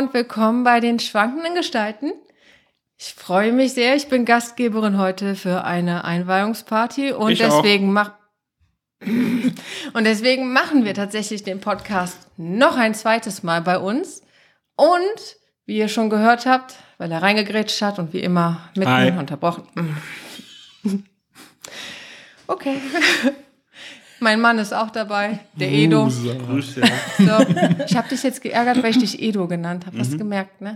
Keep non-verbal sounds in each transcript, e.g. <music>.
Und willkommen bei den schwankenden Gestalten. Ich freue mich sehr. Ich bin Gastgeberin heute für eine Einweihungsparty und Ich deswegen mach <laughs> und deswegen machen wir tatsächlich den Podcast noch ein zweites Mal bei uns. Und wie ihr schon gehört habt, weil er reingegrätscht hat und wie immer mitten Hi. unterbrochen. <laughs> Okay. <laughs> Mein Mann ist auch dabei, der Edo. Loser. Grüße. So, ich habe dich jetzt geärgert, weil ich dich Edo genannt habe. Hast du gemerkt, ne?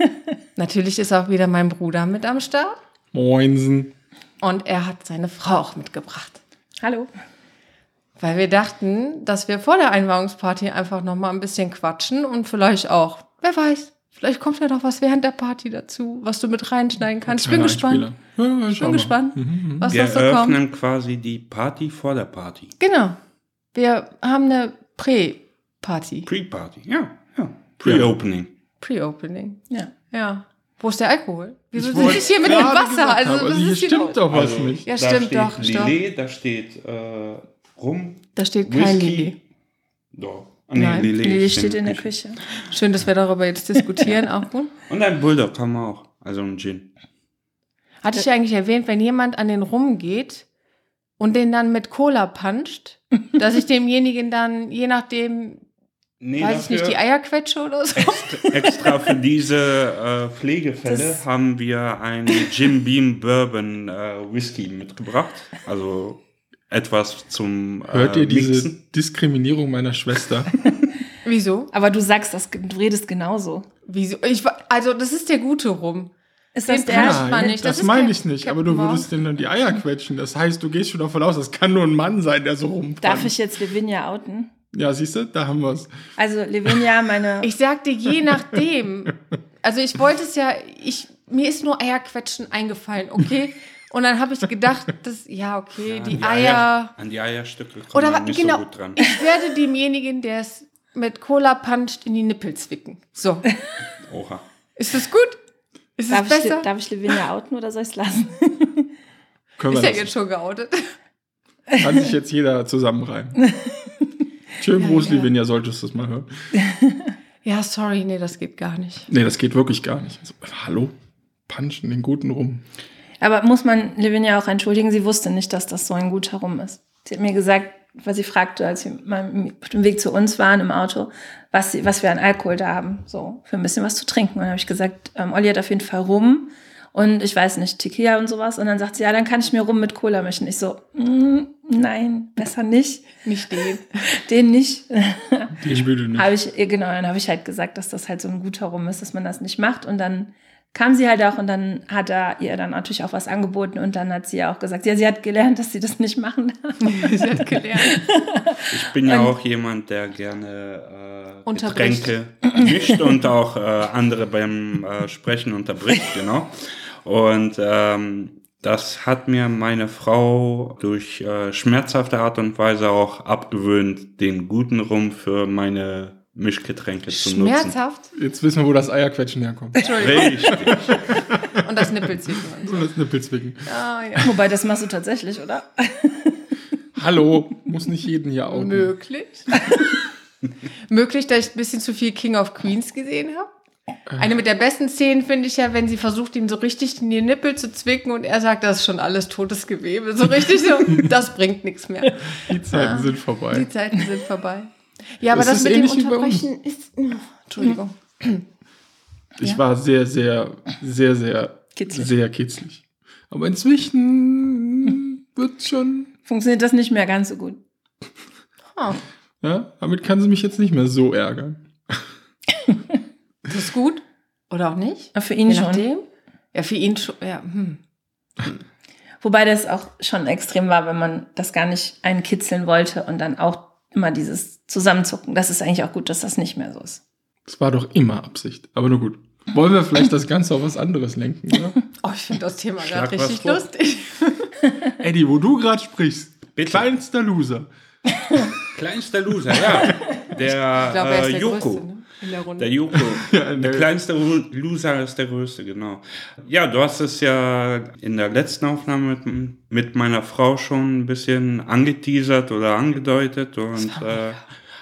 <laughs> Natürlich ist auch wieder mein Bruder mit am Start. Moinsen. Und er hat seine Frau auch mitgebracht. Hallo. Weil wir dachten, dass wir vor der Einweihungsparty einfach noch mal ein bisschen quatschen und vielleicht auch, wer weiß, vielleicht kommt ja noch was während der Party dazu, was du mit reinschneiden kannst. Ich bin gespannt. Ja, Ich bin gespannt, was Wir noch so kommt. eröffnen quasi die Party vor der Party. Genau. Wir haben eine Prä-Party. Pre-Party, ja. ja. Pre-Opening. Pre-Opening. Ja. Ja. Wo ist der Alkohol? Wieso Ich wir hier mit dem Wasser? gesagt Also, haben, was hier ist stimmt doch was nicht. Ja, da stimmt steht doch, stopp. Lillet, da steht äh, Rum, Da steht kein Whisky. Lili. Doch. Ah, Nein, Lillet Lili ist steht in der Küche. Schön, dass wir darüber jetzt diskutieren. Auch gut. Und ein Bulldog haben wir auch. Also ein Gin. Hatte ich eigentlich erwähnt, wenn jemand an den rumgeht und den dann mit Cola puncht, dass ich demjenigen dann, je nachdem, Nee, weiß ich nicht, die Eier quetsche oder so? extra, extra für diese äh, Pflegefälle Das- haben wir einen Jim Beam Bourbon äh, Whisky mitgebracht. Also etwas zum äh, Hört ihr diese Mixen. Diskriminierung meiner Schwester? <laughs> Wieso? Aber du sagst das, du redest genauso. Wieso? Ich, also, das ist der gute Rum. Ist Den das der? Punch man nicht. das, ist meine ich nicht. Captain Aber du würdest denen dann die Eier quetschen. Das heißt, du gehst schon davon aus, das kann nur ein Mann sein, der so rumpannt. Darf ich jetzt Lavinia outen? Ja, siehst du, da haben wir es. Also Lavinia, meine. <laughs> Ich sagte je nachdem. Also ich wollte es ja, ich, mir ist nur Eierquetschen eingefallen, okay? <laughs> Und dann habe ich gedacht, <laughs> das, ja, okay, An die, Eier. An die Eierstücke kommt Oder man nicht genau, so gut dran. ich werde demjenigen, der es mit Cola puncht, in die Nippel zwicken. So. <laughs> Oha. Ist das gut? Ist es Darf ich, besser? darf ich Lavinia outen oder soll <laughs> ich es lassen? Können ist wir ja jetzt schon geoutet. Kann sich jetzt jeder zusammenreimen. Schön groß, ja. Livinia, solltest du das mal hören. Ja, sorry, nee, das geht gar nicht. Nee, das geht wirklich gar nicht. Also, hallo? Punchen den guten rum. Aber muss man Lavinia auch entschuldigen, sie wusste nicht, dass das so ein guter Rum ist. Sie hat mir gesagt, weil sie fragte, als wir mal auf dem Weg zu uns waren im Auto, was, sie, was wir an Alkohol da haben, so für ein bisschen was zu trinken. Und dann habe ich gesagt, ähm, Olli hat auf jeden Fall Rum und ich weiß nicht, Tequila und sowas. Und dann sagt sie, ja, dann kann ich mir Rum mit Cola mischen. Ich so, mm, nein, besser nicht. Nicht den. <laughs> Den nicht. Ich will nicht. habe ich, genau, dann habe ich halt gesagt, dass das halt so ein guter Rum ist, dass man das nicht macht. Und dann kam sie halt auch und dann hat er ihr dann natürlich auch was angeboten und dann hat sie ja auch gesagt, ja, sie hat gelernt, dass sie das nicht machen darf. <laughs> Sie hat gelernt. Ich bin ja auch jemand, der gerne äh, Unterbricht. Getränke mischt und auch äh, andere beim äh, Sprechen unterbricht, genau. Und ähm, das hat mir meine Frau durch äh, schmerzhafte Art und Weise auch abgewöhnt, den guten Rum für meine Mischgetränke zu nutzen. Schmerzhaft. Jetzt wissen wir, wo das Eierquetschen herkommt. Entschuldigung. Richtig. <laughs> Und das Nippelzwicken. und das Nippelzwicken. Ah, ja. Wobei, das machst du tatsächlich, oder? <laughs> Hallo, muss nicht jeden hier outen. Möglich. <laughs> Möglich, dass ich ein bisschen zu viel King of Queens gesehen habe. Eine mit der besten Szenen finde ich ja, wenn sie versucht, ihm so richtig in die Nippel zu zwicken und er sagt, das ist schon alles totes Gewebe. So richtig so, das bringt nichts mehr. Die Zeiten Ah. sind vorbei. Die Zeiten sind vorbei. Ja, aber Das das, ist mit dem. Unterbrechen ist. Entschuldigung. Ich Ja. war sehr, sehr, sehr, sehr, Kitzlig. sehr kitzlig. Aber inzwischen wird schon, Funktioniert das nicht mehr ganz so gut. Oh, ja, damit kann sie mich jetzt nicht mehr so ärgern. das ist gut. Oder auch nicht? Aber für ihn Je schon. nachdem. Ja, für ihn schon. Ja, hm. Wobei das auch schon extrem war, wenn man das gar nicht einkitzeln wollte und dann auch immer dieses Zusammenzucken. Das ist eigentlich auch gut, dass das nicht mehr so ist. Das war doch immer Absicht. Aber nur gut. Wollen wir vielleicht das Ganze auf was anderes lenken, oder? <laughs> Oh, ich finde das Thema gerade richtig lustig. <laughs> Eddie, wo du gerade sprichst, Bitte. kleinster Loser. Kleinster Loser, ja. <laughs> Der, Ich glaube, er ist äh, der Joko. Größte ne? In der Runde. Der Joko. <laughs> Ja, Der der- kleinste Loser ist der größte, genau. Ja, du hast es ja in der letzten Aufnahme mit, mit meiner Frau schon ein bisschen angeteasert oder angedeutet und äh,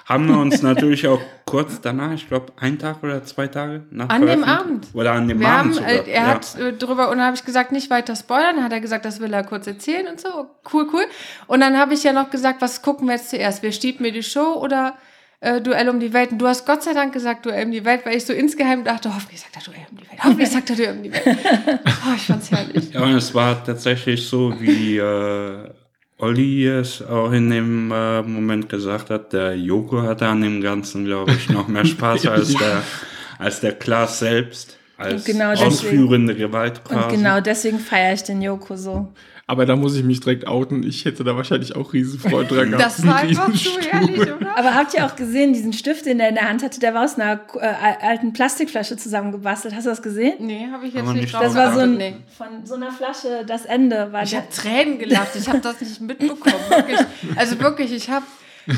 haben wir uns <laughs> natürlich auch kurz danach, ich glaube, ein Tag oder zwei Tage nach An dem Abend. Oder an dem Wir Abend haben, äh, sogar. er ja. hat äh, drüber, und dann habe ich gesagt, nicht weiter spoilern. Dann hat er gesagt, das will er kurz erzählen und so. Cool, cool. Und dann habe ich ja noch gesagt, was gucken wir jetzt zuerst? Wir stieben mir die Show oder äh, Duell um die Welt? Und du hast Gott sei Dank gesagt, Duell um die Welt, weil ich so insgeheim dachte, hoffentlich sagt er Duell um die Welt. Hoffentlich sagt er Duell um die Welt. <laughs> Oh, ich fand's herrlich. Ja, und es war tatsächlich so, wie äh, Olli es auch in dem äh, Moment gesagt hat, der Joko hatte an dem Ganzen, glaube ich, noch mehr Spaß <laughs> als der, als der Klaas selbst, als Und genau deswegen- ausführende Gewalt quasi. Und genau deswegen feiere ich den Joko so. Aber da muss ich mich direkt outen. Ich hätte da wahrscheinlich auch Riesenfreude dran gehabt. Das war einfach Stuhl. herrlich, oder? Aber habt ihr auch gesehen, diesen Stift, den er in der Hand hatte, der war aus einer äh, alten Plastikflasche zusammengebastelt. Hast du das gesehen? Nee, habe ich jetzt nicht nicht Das war so ein, nee. von so einer Flasche, das Ende war Ich habe Tränen gelacht. Ich habe das nicht mitbekommen. Wirklich. Also wirklich, ich habe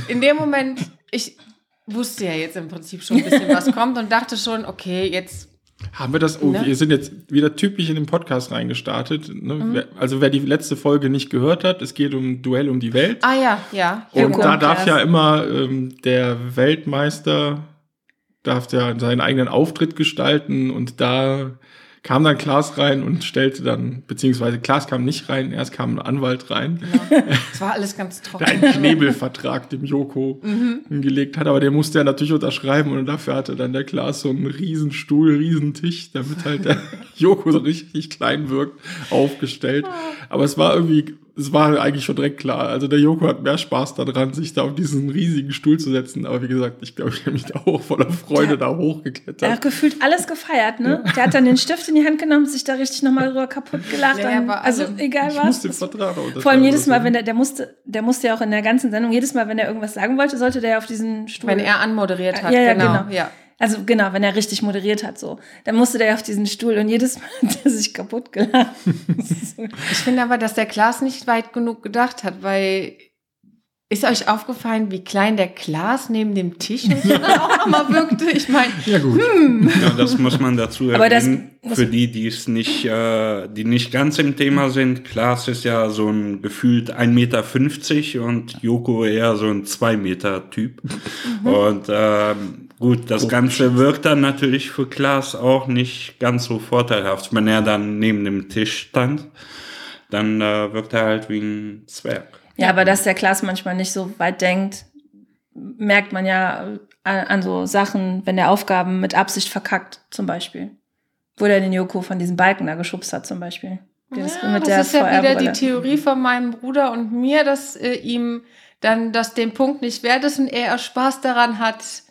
in dem Moment, ich wusste ja jetzt im Prinzip schon ein bisschen, was kommt und dachte schon, okay, jetzt. Haben wir das? Oh, Ne? wir sind jetzt wieder typisch in den Podcast reingestartet. Ne? Mhm. Also wer die letzte Folge nicht gehört hat, es geht um Duell um die Welt. Ah ja, ja. Und Joko da darf ja immer ähm, der Weltmeister darf ja seinen eigenen Auftritt gestalten und da kam dann Klaas rein und stellte dann, beziehungsweise Klaas kam nicht rein, erst kam ein Anwalt rein, Es war alles ganz der <laughs> trocken. einen Knebelvertrag dem Joko Mhm. hingelegt hat, aber den musste er natürlich unterschreiben und dafür hatte dann der Klaas so einen riesen Stuhl, riesen Tisch, damit halt der <laughs> Joko so richtig klein wirkt, aufgestellt. Aber es war irgendwie, es war eigentlich schon direkt klar. Also der Joko hat mehr Spaß daran, sich da auf diesen riesigen Stuhl zu setzen. Aber wie gesagt, ich glaube, ich habe mich da auch voller Freude da Er hochgeklettert. hat gefühlt alles gefeiert, ne? Der hat dann den Stift in die Hand genommen, sich da richtig nochmal drüber kaputt gelacht. Ja, dann, also allem. egal Ich was. den Das- Vertrag auch Vor allem jedes Mal, wenn der, der musste, der musste ja auch in der ganzen Sendung, jedes Mal, wenn er irgendwas sagen wollte, sollte der auf diesen Stuhl. Wenn er anmoderiert hat, Ja, ja, genau. genau. Ja. Also genau, wenn er richtig moderiert hat, so. Dann musste der auf diesen Stuhl und jedes Mal hat er sich kaputt gelacht. Ich finde aber, dass der Klaas nicht weit genug gedacht hat, weil ist euch aufgefallen, wie klein der Klaas neben dem Tisch und so dann auch nochmal wirkte? Ich meine, Ja, gut. Ja, das muss man dazu Aber das- erwähnen. das- Für die, die es nicht, äh, die nicht ganz im Thema sind. Klaas ist ja so ein gefühlt 1,50 Meter und Joko eher so ein 2 Meter Typ. Und ähm, gut, das Ganze wirkt dann natürlich für Klaas auch nicht ganz so vorteilhaft. Wenn er dann neben dem Tisch stand, dann äh, wirkt er halt wie ein Zwerg. Ja, aber dass der Klaas manchmal nicht so weit denkt, merkt man ja an, an so Sachen, wenn der Aufgaben mit Absicht verkackt, zum Beispiel. Wo der den Joko von diesem Balken da geschubst hat, zum Beispiel. Das ja, das ist ja wieder die. Theorie von meinem Bruder und mir, dass äh, ihm dann das dem Punkt nicht wert ist und er Spaß daran hat.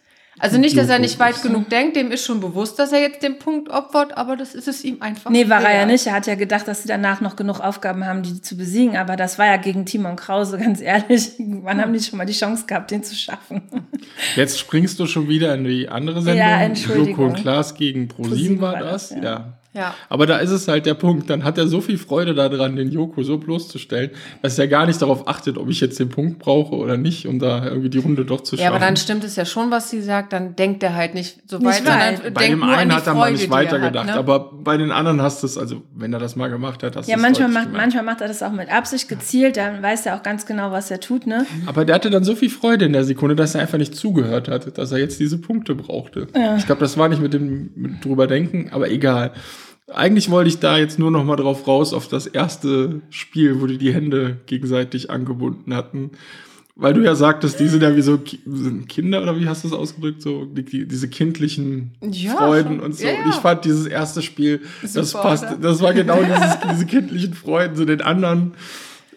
Also nicht, dass er nicht weit genug denkt, dem ist schon bewusst, dass er jetzt den Punkt opfert, aber das ist es ihm einfach. Nee, war er ja nicht. Er hat ja gedacht, dass sie danach noch genug Aufgaben haben, die zu besiegen. Aber das war ja gegen Timon Krause, <laughs> ganz ehrlich. Wann haben die schon mal die Chance gehabt, den zu schaffen? <laughs> Jetzt springst du schon wieder in die andere Sendung. Ja, Entschuldigung. Joko und Klaas gegen ProSieben war war das. das, ja. ja. Ja. Aber da ist es halt der Punkt, dann hat er so viel Freude daran, den Joko so bloßzustellen, dass er gar nicht darauf achtet, ob ich jetzt den Punkt brauche oder nicht, um da irgendwie die Runde doch zu schaffen. Ja, aber dann stimmt es ja schon, was sie sagt, dann denkt er halt nicht so Nicht weit, weit. bei denkt dem einen hat er mal nicht er weitergedacht, ne? aber bei den anderen hast du es, also wenn er das mal gemacht hat, hast du Ja, es manchmal macht, manchmal macht er das auch mit Absicht gezielt. Dann weiß er auch ganz genau, was er tut, ne? Aber der hatte dann so viel Freude in der Sekunde, dass er einfach nicht zugehört hat, dass er jetzt diese Punkte brauchte. Ja. Ich glaube, das war nicht mit dem mit drüber denken, aber egal. Eigentlich wollte ich da jetzt nur noch mal drauf raus auf das erste Spiel, wo die die Hände gegenseitig angebunden hatten. Weil du ja sagtest, die sind ja wie so Ki- sind Kinder oder wie hast du es ausgedrückt? So die, die, diese kindlichen Ja, Freuden schon. und so. Ja, Und ich ja. fand dieses erste Spiel, das Super, passt, oder? das war genau dieses, <laughs> diese kindlichen Freuden, so den anderen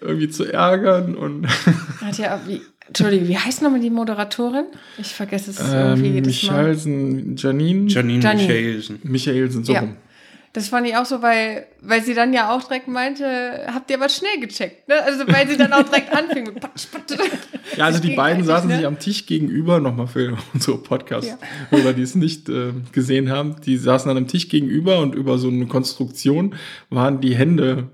irgendwie zu ärgern und <laughs> Hat ja, wie, Entschuldige, wie heißt nochmal die Moderatorin? Ich vergesse es ähm, irgendwie jedes Mal. Michalsen, Janine, Janine, Janine. Michaelsen. Michaelsen, so Ja. rum. Das fand ich auch so, weil, weil sie dann ja auch direkt meinte, habt ihr aber schnell gecheckt, ne? Also weil sie dann auch direkt anfing mit patsch, patsch. Ja, also die beiden saßen ne? sich am Tisch gegenüber, nochmal für <laughs> unsere Podcast-Hörer, die es nicht äh, gesehen haben, die saßen an einem Tisch gegenüber und über so eine Konstruktion waren die Hände,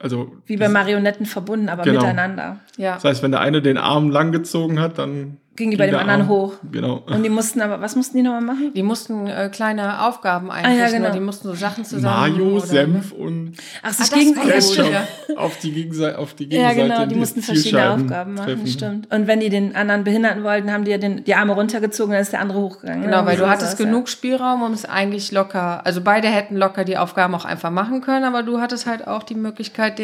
also Wie bei Marionetten verbunden, aber Genau. miteinander. Ja. das heißt, wenn der eine den Arm langgezogen hat, dann ging die bei dem der anderen Arm. hoch. Genau. Und die mussten aber, was mussten die nochmal machen? Die mussten äh, kleine Aufgaben einrichten. ja, genau. Die mussten so Sachen zusammen. Mayo, oder, Senf und Ach, Ah, sich das war ja ja. auf die Gegenseite, auf die Ja, Gegenseite genau, die des mussten verschiedene Aufgaben machen, treffen. stimmt. Und wenn die den anderen behinderten wollten, haben die ja den, die Arme runtergezogen, dann ist der andere hochgegangen. Genau, weil So du hattest das, ja. genug Spielraum, um es eigentlich locker, also beide hätten locker die Aufgaben auch einfach machen können, aber du hattest halt auch die Möglichkeit,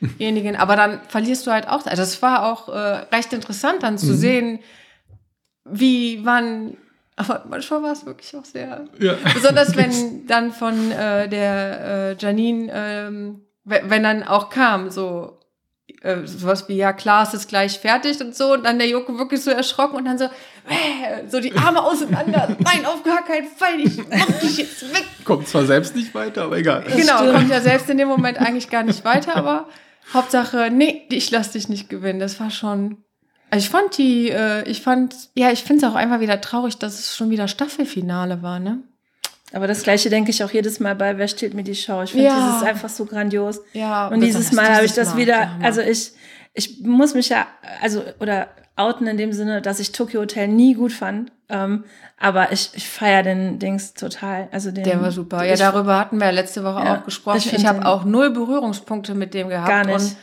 demjenigen, aber dann verlierst du halt auch, also es war auch äh, recht interessant dann Mhm. zu sehen, wie, wann, aber manchmal war es wirklich auch sehr, Ja. besonders wenn <laughs> dann von äh, der äh, Janine, ähm, we- wenn dann auch kam, so, äh, sowas wie, ja klar, es ist gleich fertig und so. Und dann der Joko wirklich so erschrocken und dann so, äh, so die Arme auseinander. <laughs> Nein, auf gar keinen Fall, ich mach dich jetzt weg. Kommt zwar selbst nicht weiter, aber egal. genau, kommt ja selbst in dem Moment eigentlich gar nicht weiter, aber Hauptsache, nee, ich lass dich nicht gewinnen. Das war schon. Also ich fand die, äh, ich fand, ja, ich finde es auch einfach wieder traurig, dass es schon wieder Staffelfinale war, ne? Aber das Gleiche denke ich auch jedes Mal bei Wer stiehlt mir die Show? Ich finde, Ja. das ist einfach so grandios. Ja, Und dieses Mal habe ich das Mal, wieder, also ich, ich muss mich ja, also, oder outen in dem Sinne, dass ich Tokyo Hotel nie gut fand. Ähm, aber ich, ich feiere den Dings total. Also den, Der war super. Ja, ich, darüber hatten wir ja letzte Woche Ja, auch gesprochen. ich Ich, habe auch null Berührungspunkte mit dem gehabt. Gar nicht. Und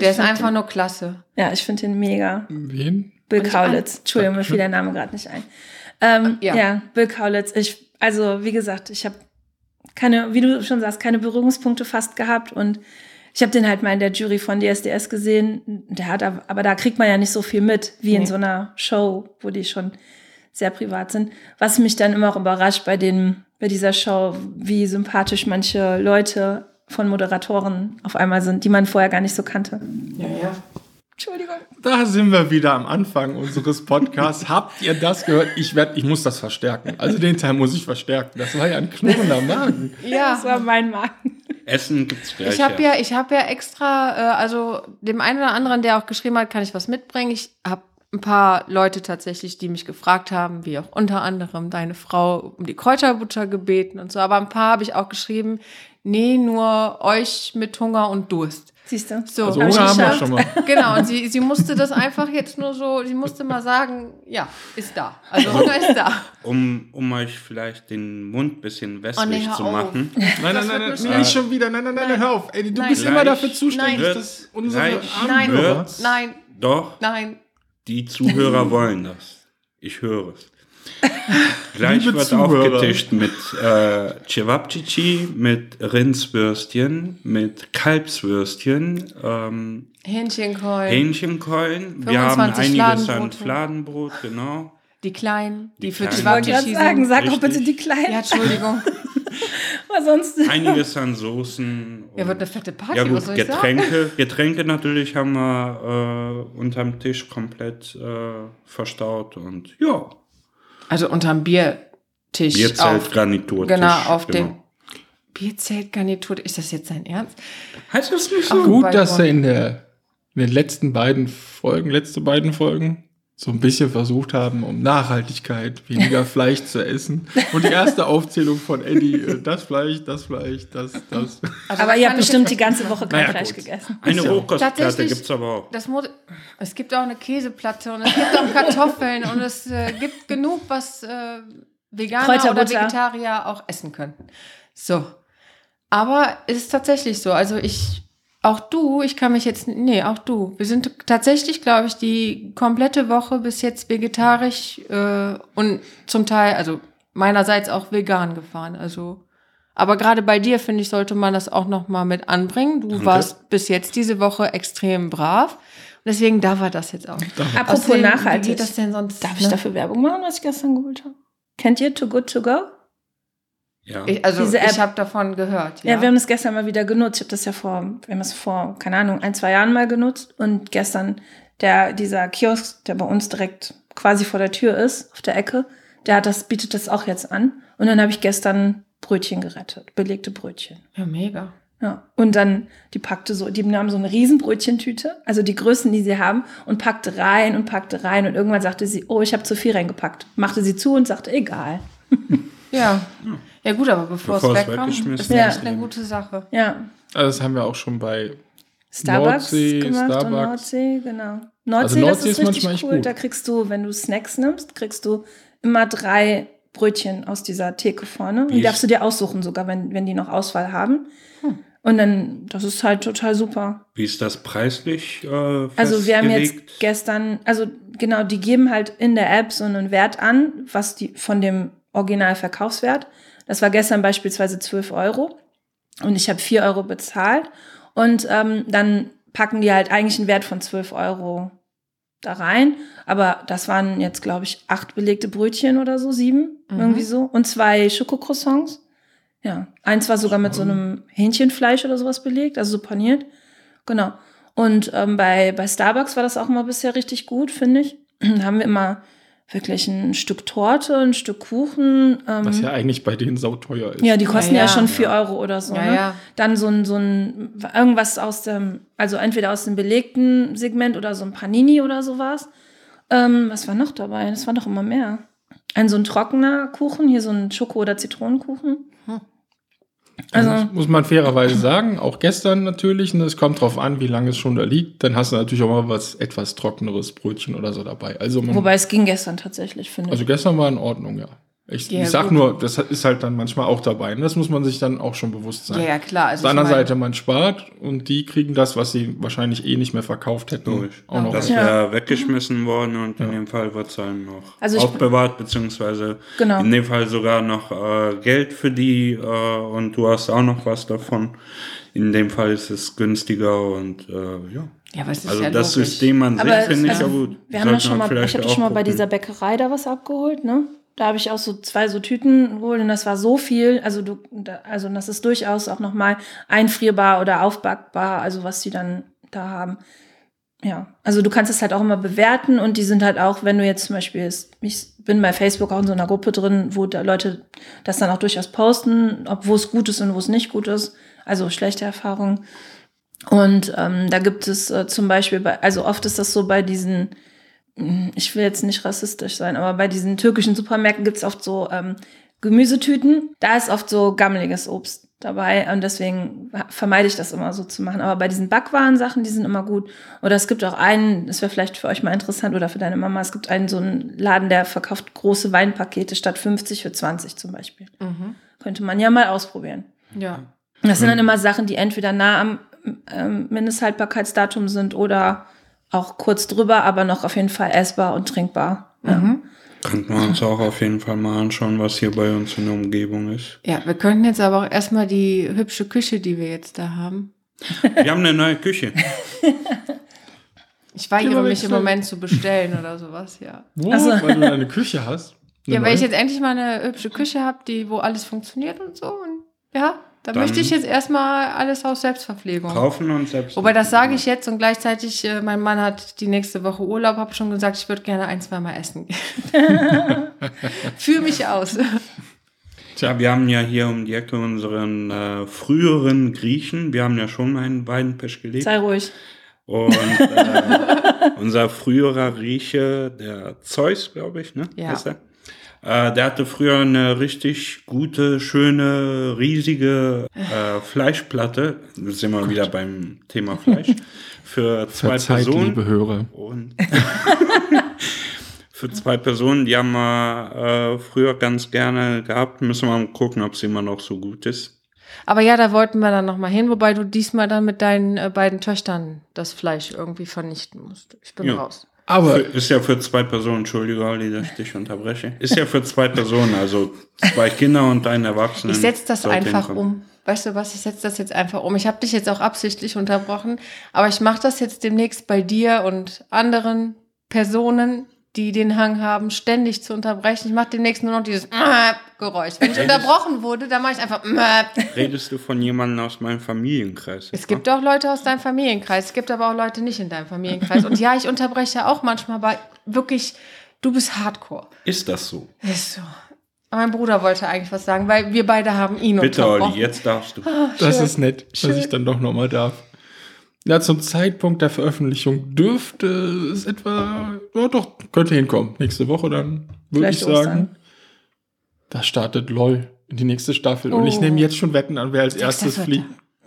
der Ich ist einfach den- nur klasse. Ja, ich finde den mega. Wen? Bill Und Kaulitz. Entschuldigung, mir fiel der Name gerade nicht ein. Ähm, ja. Ja. Bill Kaulitz. Ich, also, wie gesagt, ich habe keine, wie du schon sagst, keine Berührungspunkte fast gehabt und ich habe den halt mal in der Jury von DSDS gesehen. Der hat, aber aber da kriegt man ja nicht so viel mit, wie in Nee. so einer Show, wo die schon sehr privat sind. Was mich dann immer auch überrascht bei den, bei dieser Show, wie sympathisch manche Leute von Moderatoren auf einmal sind, die man vorher gar nicht so kannte. Ja, ja. Entschuldigung. Da sind wir wieder am Anfang unseres Podcasts. <laughs> Habt ihr das gehört? Ich werd, ich muss das verstärken. Also den Teil muss ich verstärken. Das war ja ein knurrender Magen. Das war mein Magen. Essen gibt's gleich. Ich habe ja, ich habe ja extra, äh, also dem einen oder anderen, der auch geschrieben hat, kann ich was mitbringen. Ich habe ein paar Leute tatsächlich, die mich gefragt haben, wie auch unter anderem deine Frau um die Kräuterbutter gebeten und so. Aber ein paar habe ich auch geschrieben, nee, nur euch mit Hunger und Durst. Siehst du? So, Also Hunger haben wir schon mal. <laughs> Genau, und sie, sie musste das einfach jetzt nur so, sie musste mal sagen, ja, ist da. Also Hunger <laughs> ist da. Um, um euch vielleicht den Mund ein bisschen Oh, nee, zu auf. machen. <laughs> Nein, nein, nein, nein, nein, nicht schon wieder. Nein, nein, nein, Nein. hör auf. Ey, du Nein. bist immer dafür zuständig, Nein. dass unsere Nein. Wird's- Nein, Doch, nein. die Zuhörer wollen das. Ich höre es. <laughs> Gleich Liebe wird Zuhörer. aufgetischt mit äh, Cevapcici, mit Rindswürstchen, mit Kalbswürstchen, ähm, Hähnchenkeulen. Hähnchenkeulen. Wir haben 25 einiges an. Fladenbrot, genau. Die kleinen, die, Die für Kleinen. Ich wollte gerade sagen, sag doch bitte die Kleinen. Ja, Entschuldigung. <laughs> Aber sonst. Einiges an Soßen. Ja, wird eine fette Party, Ja was gut, soll ich sagen? Getränke, Getränke natürlich haben wir äh, unterm Tisch komplett äh, verstaut und ja, Also unterm Biertisch. Bierzelt, auf, Garniturtisch. genau, auf genau. dem Bierzeltgarnitur. Ist das jetzt dein Ernst? Heißt das nicht so? Gut, dass er in, der, in den letzten beiden Folgen, letzte beiden Folgen, so ein bisschen versucht haben, um Nachhaltigkeit, weniger <laughs> Fleisch zu essen. Und die erste Aufzählung von Eddie, äh, das Fleisch, das Fleisch, das, das. Also Aber ihr habt bestimmt die ganze Woche kein Naja, Fleisch gut. gegessen. Eine. Rohkostplatte Tatsächlich- gibt es aber auch. Das Mod es gibt auch eine Käseplatte und es gibt auch Kartoffeln und es äh, gibt genug, was äh, Veganer oder. Vegetarier auch essen könnten. So. Aber es ist tatsächlich so. Also ich, auch du, ich kann mich jetzt, nee, auch du. Wir sind tatsächlich, glaube ich, die komplette Woche bis jetzt vegetarisch äh, und zum Teil, also meinerseits auch vegan gefahren. Also, aber gerade bei dir, finde ich, sollte man das auch noch mal mit anbringen. Du Danke. warst bis jetzt diese Woche extrem brav. Und deswegen darf er das jetzt auch. Apropos Außerdem, Wie nachhaltig. geht das denn sonst? Darf ich ne? dafür Werbung machen, was ich gestern geholt habe? Kennt ihr Too Good To Go? Ja. Ich, also Diese App. ich habe davon gehört. Ja, Ja, wir haben das gestern mal wieder genutzt. Ich habe das ja vor, wir haben es vor, keine Ahnung, ein, zwei Jahren mal genutzt. Und gestern der, dieser Kiosk, der bei uns direkt quasi vor der Tür ist, auf der Ecke, der hat das, bietet das auch jetzt an. Und dann habe ich gestern Brötchen gerettet, belegte Brötchen. ja mega. Ja. Und dann, die packte so, die nahm so eine Riesenbrötchentüte, also die Größen, die sie haben, und packte rein und packte rein. Und irgendwann sagte sie, oh, ich habe zu viel reingepackt. Machte sie zu und sagte, egal. Ja. Ja gut, aber bevor, Bevor es es wegkommt, ist das eine gute Sache. Ja. Also das haben wir auch schon bei Starbucks Nordsee, gemacht und Starbucks. Nordsee, genau. Also Nordsee, Nordsee das ist ist richtig cool. gut. Da kriegst du, wenn du Snacks nimmst, kriegst du immer drei Brötchen aus dieser Theke vorne. Und die darfst du dir aussuchen, sogar wenn, wenn die noch Auswahl haben. Hm. Und dann, das ist halt total super. Wie ist das preislich? Äh, Also wir haben jetzt gestern, also genau, die geben halt in der App so einen Wert an, was die von dem Originalverkaufswert. Das war gestern beispielsweise 12 Euro und ich habe 4 Euro bezahlt und ähm, dann packen die halt eigentlich einen Wert von 12 Euro da rein. Aber das waren jetzt, glaube ich, acht belegte Brötchen oder so, sieben, Mhm. irgendwie so. Und zwei Schokocroissants. Ja, eins war sogar mit so einem Hähnchenfleisch oder sowas belegt, also so paniert. Genau. Und ähm, bei, bei Starbucks war das auch immer bisher richtig gut, finde ich. <clears throat> Da haben wir immer wirklich ein Stück Torte, ein Stück Kuchen. Ähm, Was ja eigentlich bei denen sauteuer ist. ja, die kosten ja, Ja, ja. schon 4 Euro oder so. Ja, ne? ja. Dann so ein, so ein, irgendwas aus dem, also entweder aus dem belegten Segment oder so ein Panini oder sowas. Ähm, was war noch dabei? Das war doch immer mehr. Ein so ein trockener Kuchen, hier so ein Schoko- oder Zitronenkuchen. Also Also, muss man fairerweise sagen, auch gestern natürlich, und es kommt drauf an, wie lange es schon da liegt, dann hast du natürlich auch mal was etwas trockeneres Brötchen oder so dabei. Also, man, wobei es ging gestern tatsächlich, finde ich. also gestern war in Ordnung, ja. Ich, Ja, ich sag gut. nur, das ist halt dann manchmal auch dabei. Und das muss man sich dann auch schon bewusst sein. Ja, ja, klar. Also Auf der anderen Seite, man spart und die kriegen das, was sie wahrscheinlich eh nicht mehr verkauft hätten. Logisch. Auch noch. Das Ja. wäre weggeschmissen worden und in dem Fall wird es dann noch Also aufbewahrt, beziehungsweise Genau. in dem Fall sogar noch äh, Geld für die äh, und du hast auch noch was davon. In dem Fall ist es günstiger und äh, ja. Ja, aber es ist Also ja das logisch. System an sich finde ich ja gut. Wir haben Sollte schon man mal, ich habe schon mal bei dieser Bäckerei da was abgeholt, ne? Da habe ich auch so zwei so Tüten geholt und das war so viel. Also du, also das ist durchaus auch nochmal einfrierbar oder aufbackbar, also was die dann da haben. Ja, also du kannst es halt auch immer bewerten und die sind halt auch, wenn du jetzt zum Beispiel, ich bin bei Facebook auch in so einer Gruppe drin, wo da Leute das dann auch durchaus posten, ob wo es gut ist und wo es nicht gut ist, also schlechte Erfahrungen. Und ähm, da gibt es äh, zum Beispiel, bei, also oft ist das so bei diesen, ich will jetzt nicht rassistisch sein, aber bei diesen türkischen Supermärkten gibt es oft so ähm, Gemüsetüten. Da ist oft so gammeliges Obst dabei und deswegen vermeide ich das immer so zu machen. Aber bei diesen Backwaren-Sachen, die sind immer gut. Oder es gibt auch einen, das wäre vielleicht für euch mal interessant oder für deine Mama, es gibt einen so einen Laden, der verkauft große Weinpakete statt 50 für 20 zum Beispiel. Mhm. Könnte man ja mal ausprobieren. Ja. Das sind dann immer Sachen, die entweder nah am ähm, Mindesthaltbarkeitsdatum sind oder auch kurz drüber, aber noch auf jeden Fall essbar und trinkbar. Ja. Mhm. Könnten wir uns auch auf jeden Fall mal anschauen, was hier bei uns in der Umgebung ist. Ja, wir könnten jetzt aber auch erstmal die hübsche Küche, die wir jetzt da haben. Wir haben eine neue Küche. Ich weigere mich im. Moment zu bestellen oder sowas, ja. Wo? Also- Weil du eine Küche hast. Eine Ja, weil ich neue? jetzt endlich mal eine hübsche Küche habe, die, wo alles funktioniert und so. Und ja, da Dann- möchte ich jetzt erstmal alles aus Selbstverpflegung. Kaufen und selbst. Wobei das sage ich jetzt und gleichzeitig, äh, mein Mann hat die nächste Woche Urlaub, habe schon gesagt, ich würde gerne ein, zwei Mal essen gehen. <laughs> Fühl mich aus. Tja, wir haben ja hier um die Ecke unseren äh, früheren Griechen. Wir haben ja schon mal in Weidenpesch gelebt. Sei ruhig. Und äh, <laughs> unser früherer Grieche, der Zeus, glaube ich, ne? Ja. Heißt er? Äh, der hatte früher eine richtig gute, schöne, riesige äh, Fleischplatte. Da sind wir wieder beim Thema Fleisch. <laughs> Für zwei Verzeiht, Personen. liebe Hörer. Und <laughs> für zwei Personen, die haben wir äh, früher ganz gerne gehabt. Müssen wir mal gucken, ob sie immer noch so gut ist. Aber ja, da wollten wir dann nochmal hin, wobei du diesmal dann mit deinen äh, beiden Töchtern das Fleisch irgendwie vernichten musst. Ich bin Ja. raus. Aber Für, ist ja für zwei Personen, Entschuldige, Olli, dass ich dich unterbreche. Ist ja für zwei Personen, also zwei Kinder und einen Erwachsenen. Ich setze das einfach hinkommen. um. Weißt du was, ich setze das jetzt einfach um. Ich habe dich jetzt auch absichtlich unterbrochen, aber ich mache das jetzt demnächst bei dir und anderen Personen, die den Hang haben, ständig zu unterbrechen. Ich mache demnächst nur noch dieses Geräusch. Wenn ich unterbrochen wurde, dann mache ich einfach Redest du von jemandem aus meinem Familienkreis? Es gibt auch Leute aus deinem Familienkreis, es gibt aber auch Leute nicht in deinem Familienkreis. Und ja, ich unterbreche auch manchmal, aber wirklich, du bist Hardcore. Ist das so? Ist so. Mein Bruder wollte eigentlich was sagen, weil wir beide haben ihn Bitte, unterbrochen. Olli, jetzt darfst du. das schön. ist nett, Schön. dass ich dann doch nochmal darf. Ja, zum Zeitpunkt der Veröffentlichung dürfte es etwa, ja doch, könnte hinkommen. Nächste Woche dann, würde ich sagen. Ostern. Da startet LOL in die nächste Staffel. Und ich Oh. nehme jetzt schon Wetten an, wer als erstes fliegt.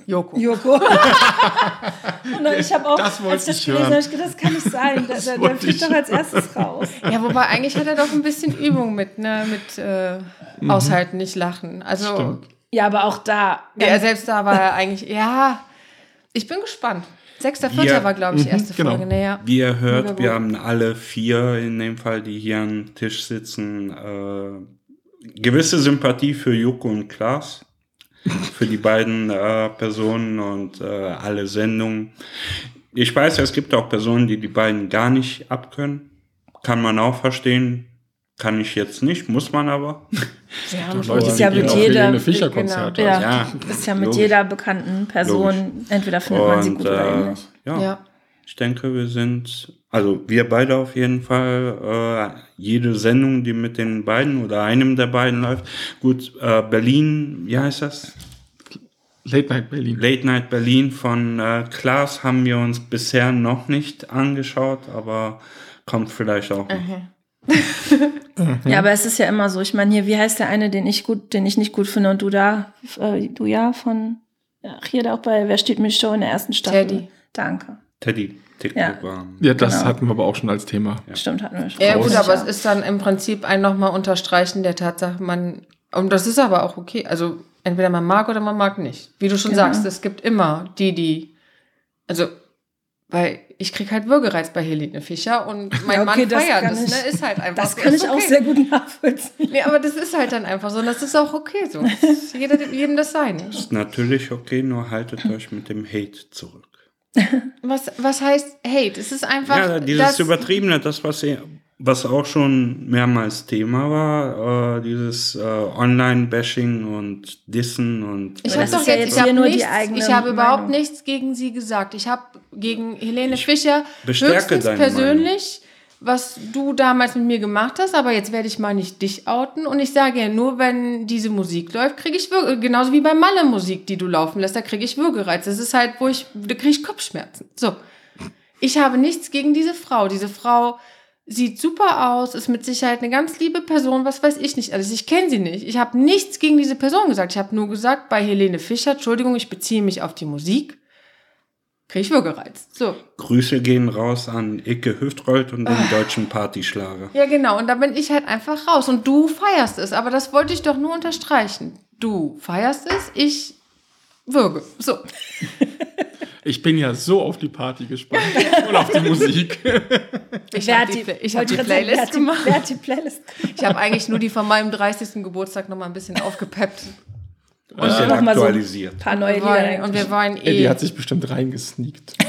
Joko. Joko. <laughs> Und dann, ich habe auch, Das wollte als ich das ich gelesen hören. habe, das kann nicht sein. <laughs> Der, der, der fliegt doch als erstes raus. Ja, wobei eigentlich hat er doch ein bisschen Übung mit, ne, mit äh, Aushalten, nicht lachen. Also, Stimmt. Ja, aber auch da. ja, er selbst da war er eigentlich, ja, ich bin gespannt. Sechster, Vierter war, glaube ich, mhm, erste genau. Folge. Naja. Wie ihr hört, wir haben alle vier in dem Fall, die hier am Tisch sitzen, äh, gewisse Sympathie für Joko und Klaas. Für die beiden äh, Personen und äh, alle Sendungen. Ich weiß, es gibt auch Personen, die die beiden gar nicht abkönnen. Kann man auch verstehen. Kann ich jetzt nicht, muss man aber. Wir haben Leute, ist ja mit jeder- Konzerte. Ja, Ja, ist ja mit logisch. jeder bekannten Person. Entweder findet man sie Und gut oder äh, nicht. ja, Ja. Ich denke, wir sind, also wir beide auf jeden Fall, äh, jede Sendung, die mit den beiden oder einem der beiden läuft. Gut, äh, Berlin, wie heißt das? Late Night Berlin. Late Night Berlin von äh, Klaas haben wir uns bisher noch nicht angeschaut, aber kommt vielleicht auch. noch. Ja, aber es ist ja immer so. Ich meine, hier, wie heißt der eine, den ich gut, den ich nicht gut finde und du da, äh, du ja, von, ach, hier da auch bei Wer steht mir Show in der ersten Staffel. Teddy. Danke. Teddy, TikTok-Programm. Ja, das Genau. hatten wir aber auch schon als Thema. Stimmt, hatten wir schon. Ja, gut, aber es ist dann im Prinzip ein nochmal Unterstreichen der Tatsache, man, und das ist aber auch okay. Also, entweder man mag oder man mag nicht. Wie du schon Genau. sagst, es gibt immer die, die, also, weil ich krieg halt Würgereiz bei Helene Fischer und mein Ja, okay, Mann das feiert das, ich- ne? Ist halt einfach Das so. kann ich auch okay. sehr gut nachvollziehen. Nee, aber das ist halt dann einfach so und das ist auch okay so. Das <laughs> Jeder, jedem das sein. Ist natürlich okay, nur haltet euch mit dem Hate zurück. Was, was heißt Hate? Es ist einfach. Ja, dieses das, Übertriebene, das, was, was auch schon mehrmals Thema war, äh, dieses äh, Online-Bashing und Dissen und Ich das doch ja jetzt, ich habe hier nur die nichts, eigene ich habe überhaupt Meinung. nichts gegen sie gesagt. Ich habe gegen Helene Fischer bestärke höchstens persönlich, was du damals mit mir gemacht hast, aber jetzt werde ich mal nicht dich outen und ich sage ja nur, wenn diese Musik läuft, kriege ich Würge, genauso wie bei Malle Musik, die du laufen lässt, da kriege ich Würgereiz. Das ist halt, wo ich, da kriege ich Kopfschmerzen. So. Ich habe nichts gegen diese Frau. Diese Frau sieht super aus, ist mit Sicherheit eine ganz liebe Person, was weiß ich nicht alles. Ich kenne sie nicht. Ich habe nichts gegen diese Person gesagt. Ich habe nur gesagt, bei Helene Fischer, Entschuldigung, ich beziehe mich auf die Musik, kriege ich Würgereiz. So. Grüße gehen raus an Icke Hüftrold und den deutschen Partyschlager. Ja, genau. Und da bin ich halt einfach raus. Und du feierst es. Aber das wollte ich doch nur unterstreichen. Du feierst es, ich würge. So. <laughs> Ich bin ja so auf die Party gespannt und auf die Musik. <laughs> Ich habe die, ich hab die Playlist gemacht. Wer hat die Playlist Ich habe eigentlich nur die von meinem 30. Geburtstag noch mal ein bisschen aufgepeppt. Und bisschen noch mal so- aktualisiert. Ein paar neue Lieder. und wir die eh. hat sich bestimmt reingesneakt. <laughs>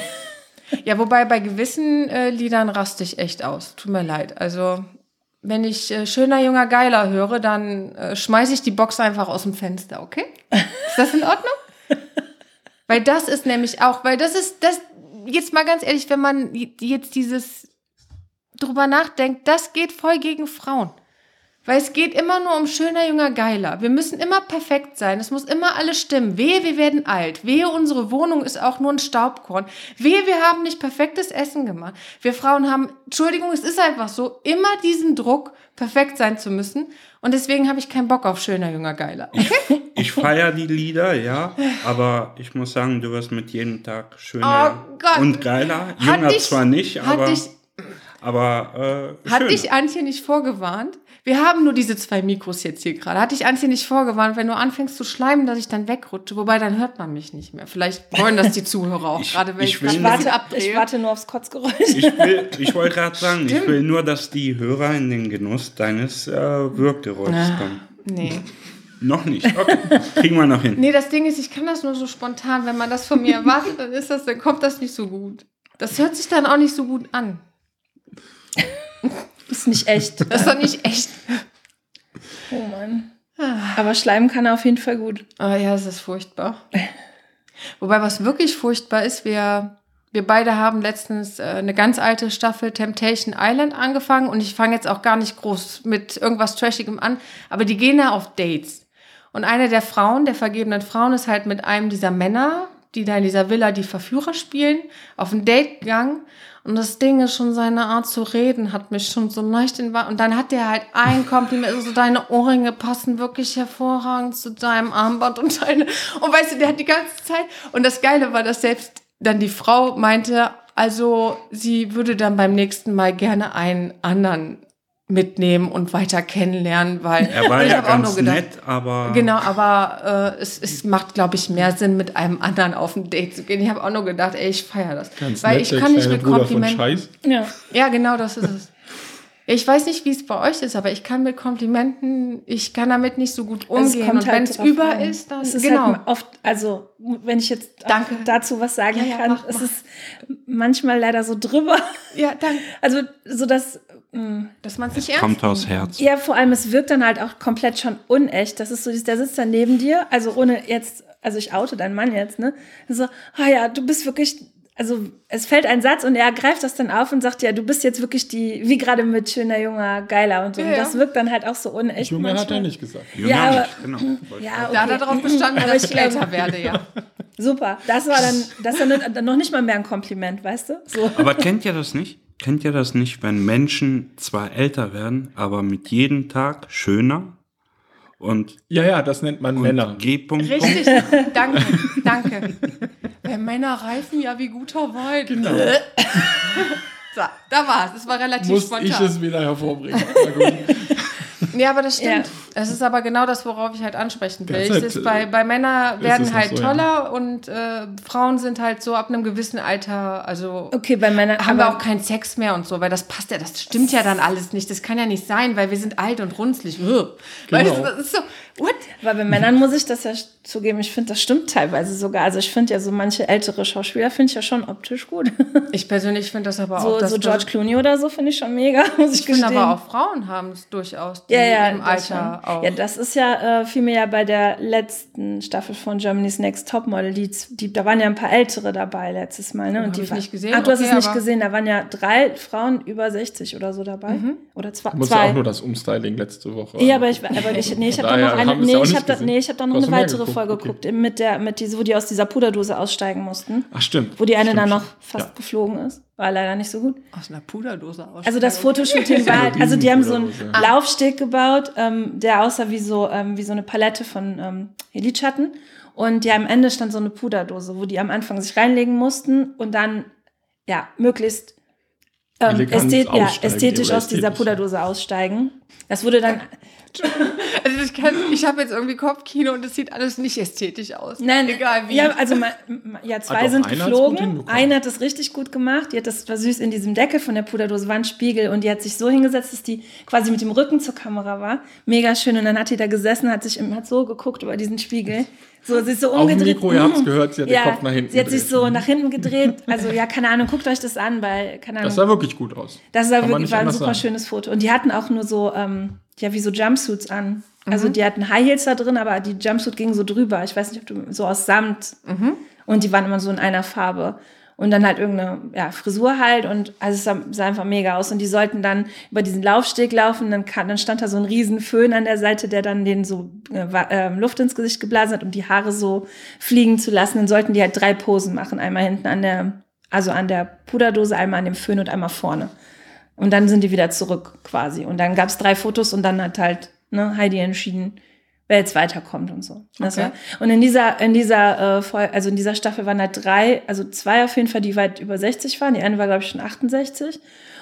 Ja, wobei bei gewissen äh, Liedern raste ich echt aus. Tut mir leid. Also, wenn ich äh, schöner, junger, geiler höre, dann äh, schmeiße ich die Box einfach aus dem Fenster, okay? Ist das in Ordnung? <laughs> weil das ist nämlich auch, weil das ist, das, jetzt mal ganz ehrlich, wenn man jetzt dieses drüber nachdenkt, das geht voll gegen Frauen. Weil es geht immer nur um schöner, junger, geiler. Wir müssen immer perfekt sein. Es muss immer alles stimmen. Wehe, wir werden alt. Wehe, unsere Wohnung ist auch nur ein Staubkorn. Wehe, wir haben nicht perfektes Essen gemacht. Wir Frauen haben, Entschuldigung, es ist einfach so, immer diesen Druck, perfekt sein zu müssen. Und deswegen habe ich keinen Bock auf schöner, junger, geiler. Okay? Ich feiere die Lieder, ja, aber ich muss sagen, du wirst mit jedem Tag schöner Oh und geiler. Jünger zwar nicht, aber, aber äh, Hat schön. dich Antje nicht vorgewarnt? Wir haben nur diese zwei Mikros jetzt hier gerade. Hat dich Antje nicht vorgewarnt, wenn du anfängst zu schleimen, dass ich dann wegrutsche? Wobei, dann hört man mich nicht mehr. Vielleicht wollen das die Zuhörer auch Ich- gerade, wenn ich ich, will grad Ich warte, warte nur aufs Kotzgeräusch. Ich, will, ich wollte gerade sagen, ich will nur, dass die Hörer in den Genuss deines äh, Wirkgeräuschs Ah. kommen. Nee. Noch nicht. Okay. Kriegen wir noch hin. Nee, das Ding ist, ich kann das nur so spontan. Wenn man das von mir erwartet, dann ist das, dann kommt das nicht so gut. Das hört sich dann auch nicht so gut an. Ist nicht echt. Das ist doch nicht echt. Oh Mann. Aber Schleim kann er auf jeden Fall gut. Ah ja, es ist furchtbar. Wobei, was wirklich furchtbar ist, wir, wir beide haben letztens äh, eine ganz alte Staffel Temptation Island angefangen und ich fange jetzt auch gar nicht groß mit irgendwas Trashigem an, aber die gehen ja auf Dates. Und eine der Frauen, der vergebenen Frauen, ist halt mit einem dieser Männer die da in dieser Villa die Verführer spielen, auf ein Date gegangen. Und das Ding ist schon seine Art zu reden, hat mich schon so leicht in Und dann hat der halt ein Kompliment, so deine Ohrringe passen wirklich hervorragend zu deinem Armband und deine. Und weißt du, der hat die ganze Zeit. Und das Geile war, dass selbst dann die Frau meinte, also sie würde dann beim nächsten Mal gerne einen anderen mitnehmen und weiter kennenlernen, weil Er war <laughs> ich ja hab auch nur ganz gedacht, nett, aber Genau, aber äh, es, es macht, glaube ich, mehr Sinn, mit einem anderen auf ein Date zu gehen. Ich habe auch nur gedacht, ey, ich feiere das. Ganz weil nett, ich kann nicht mit Komplimenten. Ja. Ja, genau, das ist es. Ich weiß nicht, wie es bei euch ist, aber ich kann mit Komplimenten, ich kann damit nicht so gut umgehen. und wenn es über an. ist, dann es ist genau. halt oft, also wenn ich jetzt dazu was sagen Ja, ja, kann, mach, es mach. ist manchmal leider so drüber. ja, danke, Also so dass mh, dass man es nicht ernst kommt aus. Herz. ja vor allem es wirkt dann halt auch komplett schon unecht. Das ist so, der sitzt dann neben dir, also ohne jetzt, also ich oute deinen Mann jetzt, ne? So, ah ja, du bist wirklich also es fällt ein Satz und er greift das dann auf und sagt, ja, du bist jetzt wirklich die, wie gerade mit schöner, junger, geiler und so. Ja, und das wirkt dann halt auch so unecht. Junge hat manchmal. er nicht gesagt. Jünger Ja, aber- nicht, genau. Ja, Da hat okay. er darauf bestanden, dass ich älter werde, ja. <laughs> Super. Das war dann, das war dann noch nicht mal mehr ein Kompliment, weißt du? So. Aber kennt ihr das nicht? Kennt ihr das nicht, wenn Menschen zwar älter werden, aber mit jedem Tag schöner und, Ja, ja, das nennt man Männer. G. Punkt, Punkt? Richtig, <laughs> danke, danke. Wenn Männer reifen, ja wie guter Wein. Genau. <laughs> So, da war es. Es war relativ Muss spontan. ich es wieder hervorbringen. <laughs> Ja, aber das stimmt. Ja. Es ist aber genau das, worauf ich halt ansprechen will. Ja, halt, ist bei, bei Männern werden halt so, ja. toller und äh, Frauen sind halt so ab einem gewissen Alter, also Okay, bei Männern haben wir auch keinen Sex mehr und so, weil das passt ja, das stimmt ja dann alles nicht. Das kann ja nicht sein, weil wir sind alt und runzlig. Ugh. Weißt du, Genau. das ist so, what? Aber bei Männern muss ich das ja zugeben, ich finde, das stimmt teilweise sogar. Also ich finde ja so manche ältere Schauspieler finde ich ja schon optisch gut. <laughs> Ich persönlich finde das aber So, auch, so George Clooney oder so finde ich schon mega, <laughs> muss ich, Ich finde gestehen. aber auch Frauen haben es durchaus, die ja, ja, im das Alter schon. auch. Ja, das ist ja, äh, fiel mir ja bei der letzten Staffel von Germany's Next Topmodel, die, die, da waren ja ein paar Ältere dabei letztes Mal, ne? Oh, hab die ich war- nicht gesehen. Ach, du hast Okay, es nicht gesehen, da waren ja drei Frauen über 60 oder so dabei. Oder zwei. Du musst ja zwei. auch nur das Umstyling letzte Woche. Ja, aber ich, aber ich, nee, ich habe <laughs> noch eine, haben wir es nee, ich nicht habe da, nee, ich habe da noch eine weitere geguckt, Folge okay. geguckt, mit der, mit die, wo die aus dieser Puderdose aussteigen mussten, Ach, stimmt. wo die eine stimmt, dann noch fast Ja. geflogen ist, war leider nicht so gut. Aus einer Puderdose aus. Also das Fotoshooting war, halt- also die haben so einen Riesen- Laufsteg gebaut, ähm, der aussah wie so ähm, wie so eine Palette von ähm, Lidschatten und ja am Ende stand so eine Puderdose, wo die am Anfang sich reinlegen mussten und dann ja möglichst ähm, ästhet ja, aussteigen, ästhetisch aus dieser. Puderdose aussteigen. Das wurde dann <laughs> Also ich, kann- ich habe jetzt irgendwie Kopfkino und es sieht alles nicht ästhetisch aus. Nein, egal wie. Ja, also ma- ma- ja, zwei doch, sind einer gut geflogen. hinbekommen. Eine hat das richtig gut gemacht. Die hat das war süß in diesem Deckel von der Puderdose war ein Spiegel und die hat sich so hingesetzt, dass die quasi mit dem Rücken zur Kamera war. Mega schön. Und dann hat die da gesessen, hat sich hat so geguckt über diesen Spiegel. So, sie ist so Auf dem umgedreht. Mikro, ihr habt's gehört, sie hat den ja, Kopf nach hinten Sie hat sich gedreht. so nach hinten gedreht. Also ja, keine Ahnung, guckt euch das an, weil keine Ahnung. Das sah wirklich gut aus. Das Kann man wirklich war ein super sagen. schönes Foto. Und die hatten auch nur so, ähm, ja, wie so Jumpsuits an. Also Mhm. die hatten High Heels da drin, aber die Jumpsuit ging so drüber. Ich weiß nicht, ob du so aus Samt. Mhm. Und die waren immer so in einer Farbe. Und dann halt irgendeine ja, Frisur halt und also es sah, sah einfach mega aus. Und die sollten dann über diesen Laufsteg laufen. Dann, kam, dann stand da so ein riesen Föhn an der Seite, der dann denen so äh, ähm, Luft ins Gesicht geblasen hat, um die Haare so fliegen zu lassen. Dann sollten die halt drei Posen machen. Einmal hinten an der, also an der Puderdose, einmal an dem Föhn und einmal vorne. Und dann sind die wieder zurück quasi. Und dann gab es drei Fotos und dann hat halt ne, Heidi entschieden, wer jetzt weiterkommt und so. Okay. war, und in dieser, in dieser äh, also in dieser Staffel waren halt drei, also zwei auf jeden Fall, die weit über 60 waren. Die eine war, glaube ich, schon 68.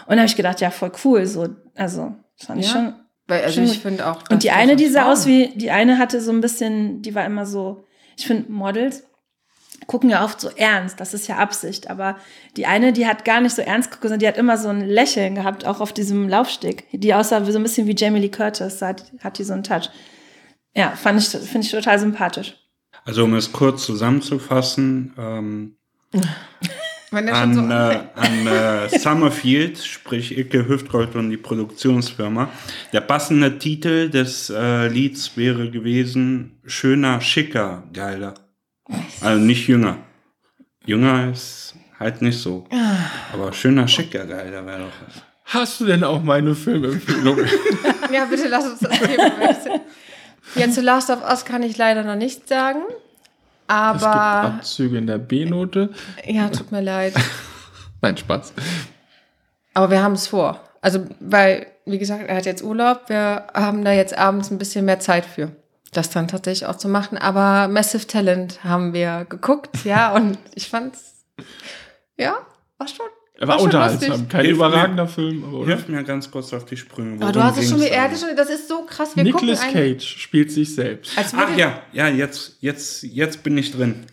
Und da habe ich gedacht, ja, voll cool. So, also, das fand ich Ja. schon. Weil, also Schon ich finde auch. Und die eine, die sah aus wie, die eine hatte so ein bisschen, die war immer so, ich finde Models gucken ja oft so ernst, das ist ja Absicht, aber die eine, die hat gar nicht so ernst geguckt, sondern die hat immer so ein Lächeln gehabt, auch auf diesem Laufsteg. Die aussah wie so ein bisschen wie Jamie Lee Curtis, hat, hat die so einen Touch. Ja, fand ich, finde ich total sympathisch. Also um es kurz zusammenzufassen, ähm, <laughs> schon so an, äh, an äh, Summerfield, sprich Icke Hüftgold und die Produktionsfirma. Der passende Titel des äh, Lieds wäre gewesen Schöner, schicker, geiler. Also nicht jünger. Jünger ist halt nicht so. Aber schöner, schicker, geiler wäre doch was. Hast du denn auch meine Filmempfehlung? <laughs> Ja, bitte lass uns das Thema wechseln. Ja, zu Last of Us kann ich leider noch nichts sagen. Es gibt Aber, Abzüge in der B-Note. ja, tut mir leid. <laughs> Nein, Spaß. Aber wir haben es vor. Also, weil, wie gesagt, er hat jetzt Urlaub. Wir haben da jetzt abends ein bisschen mehr Zeit für, das dann tatsächlich auch zu machen. Aber Massive Talent haben wir geguckt, ja, und ich fand's, ja, war schon. Er war, schon unterhaltsam. Kein Hilf überragender Film, aber oder? Hilf mir ganz kurz auf die Sprünge. Aber du hast es schon, er hatte schon, das ist so krass. Wir Nicolas Cage spielt sich selbst. Ach ja, ja, jetzt, jetzt, jetzt bin ich drin.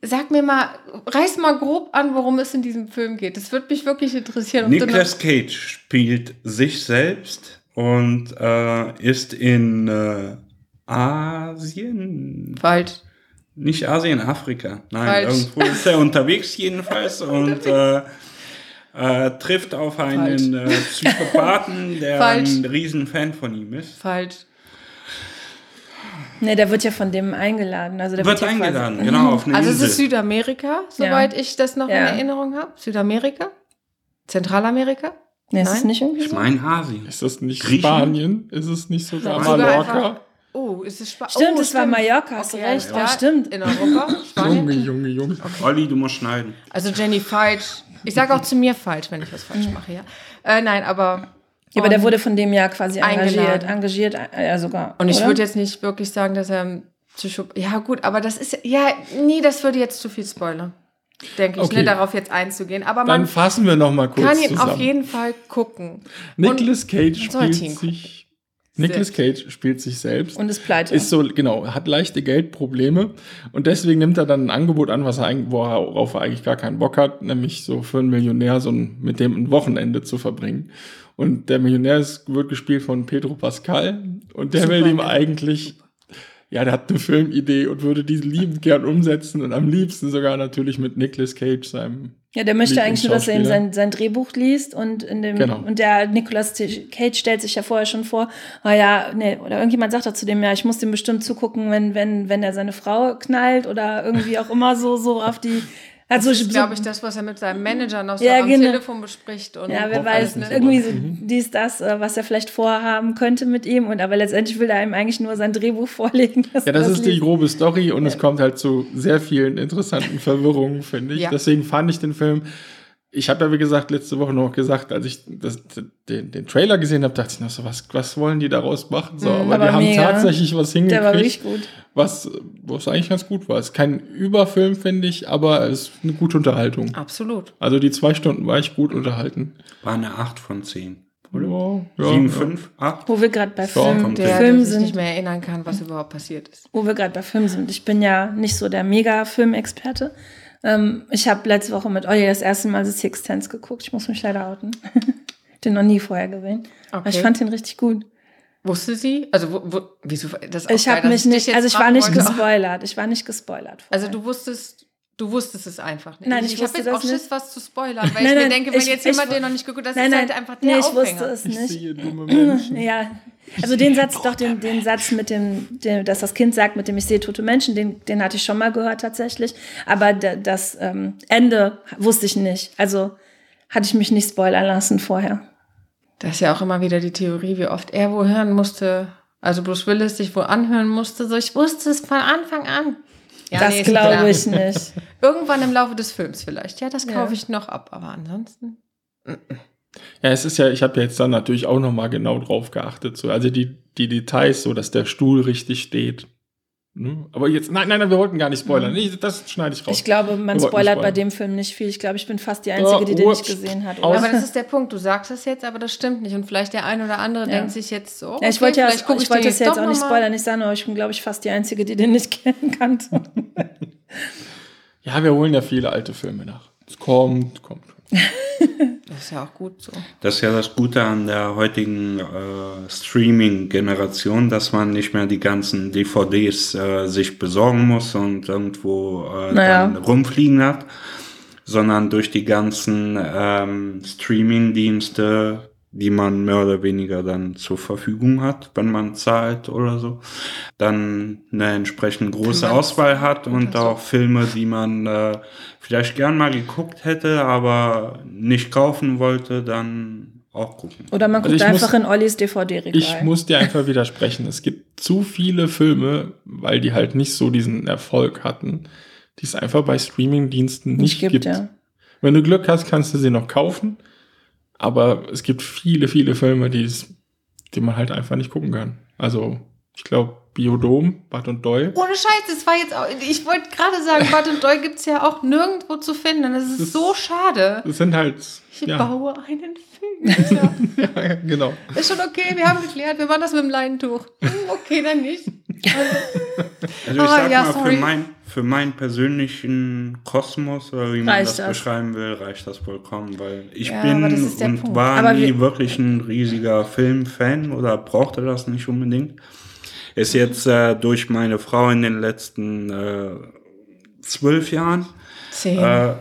Sag mir mal, reiß mal grob an, worum es in diesem Film geht. Das würde mich wirklich interessieren. Nicolas Cage spielt sich selbst und äh, ist in äh, Asien, Falsch. nicht Asien, Afrika. Nein, Falsch. irgendwo ist er <laughs> unterwegs jedenfalls und äh, äh, trifft auf einen äh, Psychopathen, <laughs> der Falsch. ein Riesenfan von ihm ist. Falsch. Nee, der wird ja von dem eingeladen. Also der Wird ja quasi- eingeladen, genau, auf eine Also es Insel. ist Südamerika, soweit ich das noch in Ja. Erinnerung habe. Südamerika? Zentralamerika? Nee, ist es Nein? nicht irgendwie ich so? meine Asien. Ist das nicht? Spanien? Ist es nicht sogar Nein, sogar Mallorca? Oh, ist es Spanien? Stimmt, oh, es war Mallorca, hast du recht. Ja, stimmt. In Europa, Junge, Spanien. Junge, Junge. Olli, du musst schneiden. Also Jenny falsch. Ich sage auch zu mir falsch, wenn ich was falsch mache, ja. Äh, nein, aber. Ja, aber der und- wurde von dem ja quasi engagiert. Eingeladen. Engagiert, äh, ja sogar. Und ich würde jetzt nicht wirklich sagen, dass er ein Psycho. Ja, gut, aber das ist. Ja, nee, das würde jetzt zu viel spoilern. Denke ich, Okay. ne, darauf jetzt einzugehen. Aber Dann man fassen wir noch mal kurz kann ihn zusammen. auf jeden Fall gucken. Nicolas Cage spielt sich Nicolas Cage spielt sich selbst. Und ist pleite. ist so, genau, hat leichte Geldprobleme und deswegen nimmt er dann ein Angebot an, was er worauf er eigentlich gar keinen Bock hat, nämlich so für einen Millionär so ein, mit dem ein Wochenende zu verbringen. Und der Millionär ist, wird gespielt von Pedro Pascal und der Super, will ihm eigentlich, ja, der hat eine Filmidee und würde diese liebend gern umsetzen und am liebsten sogar natürlich mit Nicolas Cage, seinem ja, der möchte eigentlich nur, dass er ihm sein, sein Drehbuch liest und in dem Genau. und der Nicolas Cage stellt sich ja vorher schon vor, ah ja, nee, oder irgendjemand sagt da zu dem, ja, ich muss dem bestimmt zugucken, wenn, wenn, wenn er seine Frau knallt oder irgendwie auch immer so, so auf die. Also Das ist, glaube ich, das, was er mit seinem Manager noch so Ja, am genau. Telefon bespricht. Und Ja, wer weiß, irgendwie so. Mhm. dies, das, äh, was er vielleicht vorhaben könnte mit ihm. Und aber letztendlich will er ihm eigentlich nur sein Drehbuch <laughs> vorlegen. Ja, das ist die liest. grobe Story und es kommt halt zu sehr vielen interessanten Verwirrungen, finde ich. Ja. Deswegen fand ich den Film. Ich habe ja, wie gesagt, letzte Woche noch gesagt, als ich das, den, den Trailer gesehen habe, dachte ich noch so, was, was wollen die daraus machen? So, aber, Mhm, aber die haben mega. tatsächlich was Der war hingekriegt, wirklich gut. was, was eigentlich ganz gut war. Es ist kein Überfilm, finde ich, aber es ist eine gute Unterhaltung. Absolut. Also die zwei Stunden war ich gut unterhalten. War eine 8 von 10. Ja, ja, 7, ja. 5, 8. Wo wir gerade bei Ja, Film, Der, Film sind. nicht mehr erinnern kann, was überhaupt passiert ist. wo wir gerade bei Film sind. Ich bin ja nicht so der Mega-Filmexperte. Ähm, ich habe letzte Woche mit Olli das erste Mal The Sixth Sense geguckt. Ich muss mich leider outen. <laughs> den noch nie vorher gesehen. Aber ich Okay. fand den richtig gut. Wusste sie? Also, wo, wo, wieso? Das auch Ich habe mich nicht, jetzt also ich war nicht wollte. <laughs> gespoilert. Ich war nicht gespoilert. Also, vorher. du wusstest, du wusstest es einfach nicht. Nein, ich ich habe jetzt auch Schiss, nicht. was zu spoilern, weil Nein, ich mir nein, denke, wenn ich- jetzt ich jemand wu- den noch nicht geguckt hat, das nein, ist halt einfach nee, der ich Aufhänger. wusste es Ich nicht. sehe dumme Menschen. <laughs> Ja, also den Satz, doch, den, den Satz mit dem, dem, dass das Kind sagt, mit dem ich sehe tote Menschen, den, den hatte ich schon mal gehört tatsächlich. Aber da, das ähm, Ende wusste ich nicht. Also hatte ich mich nicht spoilern lassen vorher. Das ist ja auch immer wieder die Theorie, wie oft er wo hören musste. Also Bruce Willis sich wo anhören musste. So, ich wusste es von Anfang an. Ja, das nee, glaube ich nicht. <laughs> Irgendwann im Laufe des Films vielleicht. Ja, das Ja. kaufe ich noch ab. Aber ansonsten. Ja, es ist ja, ich habe jetzt dann natürlich auch noch mal genau drauf geachtet. So, also die, die Details, so dass der Stuhl richtig steht. Ne? Aber jetzt, nein, nein, nein, wir wollten gar nicht spoilern. Nee, das schneide ich raus. Ich glaube, man spoilert bei dem Film nicht viel. Ich glaube, ich bin fast die Einzige, die den nicht gesehen hat. Aus- Aber das ist der Punkt. Du sagst es jetzt, aber das stimmt nicht. Und vielleicht der ein oder andere Ja. denkt sich jetzt so. Ja, ich wollte ja, gucke ich wollte das jetzt auch nicht spoilern. Ich sage nur, ich bin, glaube ich, fast die Einzige, die den nicht <laughs> kennen kannte. ja, wir holen ja viele alte Filme nach. Es kommt, kommt. Das ist ja auch gut so. Das ist ja das Gute an der heutigen äh, Streaming-Generation, dass man nicht mehr die ganzen DVDs äh, sich besorgen muss und irgendwo äh, Naja. dann rumfliegen hat, sondern durch die ganzen ähm, Streaming-Dienste, die man mehr oder weniger dann zur Verfügung hat, wenn man zahlt oder so, dann eine entsprechend große Auswahl hat und so. auch Filme, die man äh, vielleicht gern mal geguckt hätte, aber nicht kaufen wollte, dann auch gucken. Oder man Also guckt muss- einfach in Ollis DVD-Regal. Ich muss dir einfach widersprechen. Es gibt zu viele Filme, weil die halt nicht so diesen Erfolg hatten, die es einfach bei Streamingdiensten nicht, nicht gibt, gibt. ja. Wenn du Glück hast, kannst du sie noch kaufen. Aber es gibt viele, viele Filme, die, man halt einfach nicht gucken kann. Also, ich glaube, Biodom, Bad und Doyle. Ohne Scheiß, das war jetzt auch. Ich wollte gerade sagen, Bad und Doll gibt es ja auch nirgendwo zu finden. Das ist Das- so schade. Das sind halt. Ich Ja, baue einen Film. Ja. <laughs> ja, genau. Ist schon okay, wir haben geklärt, wir machen das mit dem Leintuch. Hm, Okay, dann nicht. <laughs> Also ich Ah, sag ja, mal, sorry. für, mein, für meinen persönlichen Kosmos, oder wie man Reicht das, das. beschreiben will, reicht das vollkommen, weil ich Ja, bin und Punkt. war Aber nie wir- wirklich ein riesiger Filmfan oder brauchte das nicht unbedingt. Ist jetzt äh, durch meine Frau in den letzten äh, zwölf Jahren, Zehn. äh,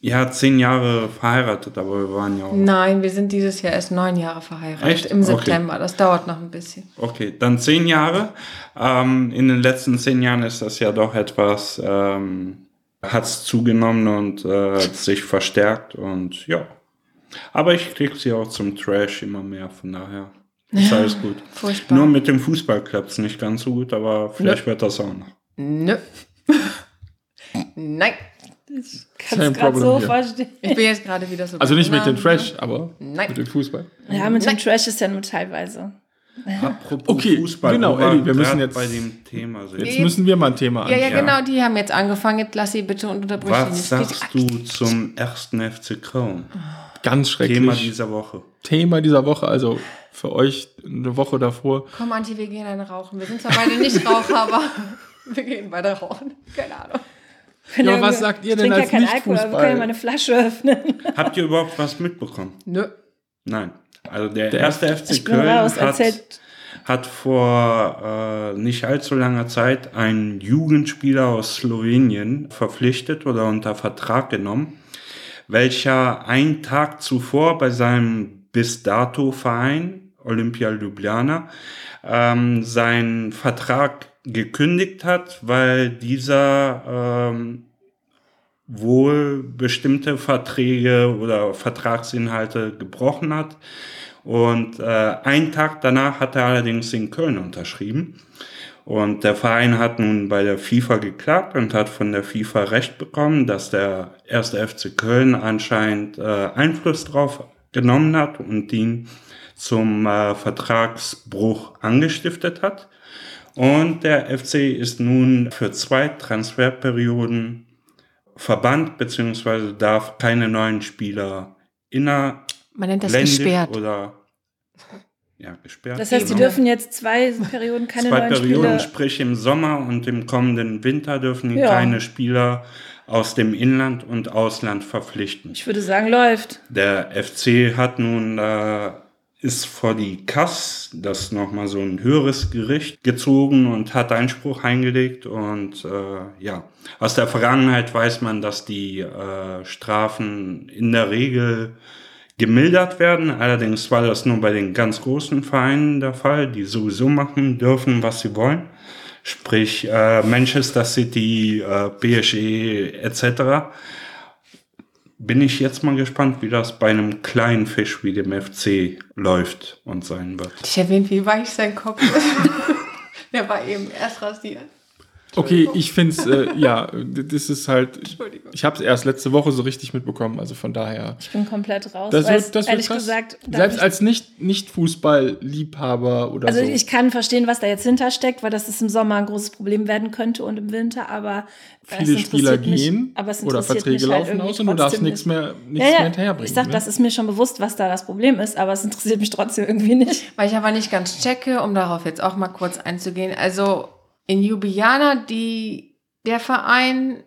ja, zehn Jahre verheiratet, aber wir waren ja auch Nein, wir sind dieses Jahr erst neun Jahre verheiratet. Echt? Im Okay. September. Das dauert noch ein bisschen. Okay, dann zehn Jahre. Ähm, in den letzten zehn Jahren ist das ja doch etwas, ähm, hat es zugenommen und äh, sich verstärkt und ja. Aber ich krieg sie auch zum Trash immer mehr, von daher ist alles gut. Furchtbar. Nur mit dem Fußball klappt es nicht ganz so gut, aber vielleicht wird das auch noch. Nö. <laughs> Nein. Kann Same es gerade so. Ich verstehen. bin jetzt gerade wieder so. Also nicht mit dem Trash, aber Nein. mit dem Fußball. Ja, mit dem Nein. Trash ist ja nur teilweise. Apropos Okay, Fußball, genau, wo wir müssen jetzt- bei dem Thema sind. Jetzt müssen wir mal ein Thema Ja, ja, anschauen. genau, die haben jetzt angefangen. Jetzt lass sie bitte sie Was sagst du zum ersten FC Köln? Ganz schrecklich. Thema Thema, dieser Woche. dieser Woche, also für euch eine Woche davor. Komm, Anti, wir gehen eine rauchen. Wir sind zwar beide nicht Raucher, aber <laughs> wir gehen beide rauchen. Keine Ahnung. Ja, was sagt ihr ich denn trinke als ja keinen Alkohol, aber wir Nicht-Fußball? können ja mal eine Flasche öffnen. <laughs> Habt ihr überhaupt was mitbekommen? Nö. Nein. Also der, Der- erste FC Köln raus, hat, hat vor äh, nicht allzu langer Zeit einen Jugendspieler aus Slowenien verpflichtet oder unter Vertrag genommen, welcher einen Tag zuvor bei seinem bis dato Verein Olympia Ljubljana ähm, seinen Vertrag gekündigt hat, weil dieser ähm, wohl bestimmte Verträge oder Vertragsinhalte gebrochen hat. Und äh, einen Tag danach hat er allerdings in Köln unterschrieben. Und der Verein hat nun bei der FIFA geklagt und hat von der FIFA Recht bekommen, dass der erste FC Köln anscheinend äh, Einfluss drauf genommen hat und ihn zum äh, Vertragsbruch angestiftet hat. Und der FC ist nun für zwei Transferperioden verbannt, beziehungsweise darf keine neuen Spieler innerländisch Man nennt das gesperrt. oder ja, gesperrt. Das heißt, die genau. dürfen jetzt zwei Perioden keine Zwei neuen Perioden, sprich im Sommer und im kommenden Winter dürfen Ja. keine Spieler aus dem Inland und Ausland verpflichten. Ich würde sagen, läuft. Der FC hat nun äh, ist vor die Kass, das nochmal so ein höheres Gericht gezogen und hat Einspruch eingelegt und äh, ja, aus der Vergangenheit weiß man, dass die äh, Strafen in der Regel gemildert werden. Allerdings war das nur bei den ganz großen Vereinen der Fall, die sowieso machen dürfen, was sie wollen. Sprich äh, Manchester City, äh, PSG etc bin ich jetzt mal gespannt, wie das bei einem kleinen Fisch wie dem FC läuft und sein wird. Ich erwähnt, wie weich sein Kopf ist. <laughs> Der war eben erst rasiert. Okay, ich finde es, äh, ja, das ist halt, Entschuldigung. ich habe es erst letzte Woche so richtig mitbekommen, also von daher. Ich bin komplett raus. Das wird, das wird ehrlich krass. gesagt, Selbst als nicht, nicht Fußball-Liebhaber oder Also so. ich kann verstehen, was da jetzt hintersteckt, weil das ist im Sommer ein großes Problem werden könnte und im Winter, aber es Viele interessiert Spieler mich- gehen aber es oder interessiert Verträge mich halt laufen irgendwie aus und du darfst nichts nicht. mehr, nichts Ja, mehr ja, hinterherbringen. ich sag, ne? das ist mir schon bewusst, was da das Problem ist, aber es interessiert mich trotzdem irgendwie nicht. Weil ich aber nicht ganz checke, um darauf jetzt auch mal kurz einzugehen. Also in Ljubljana, die, der Verein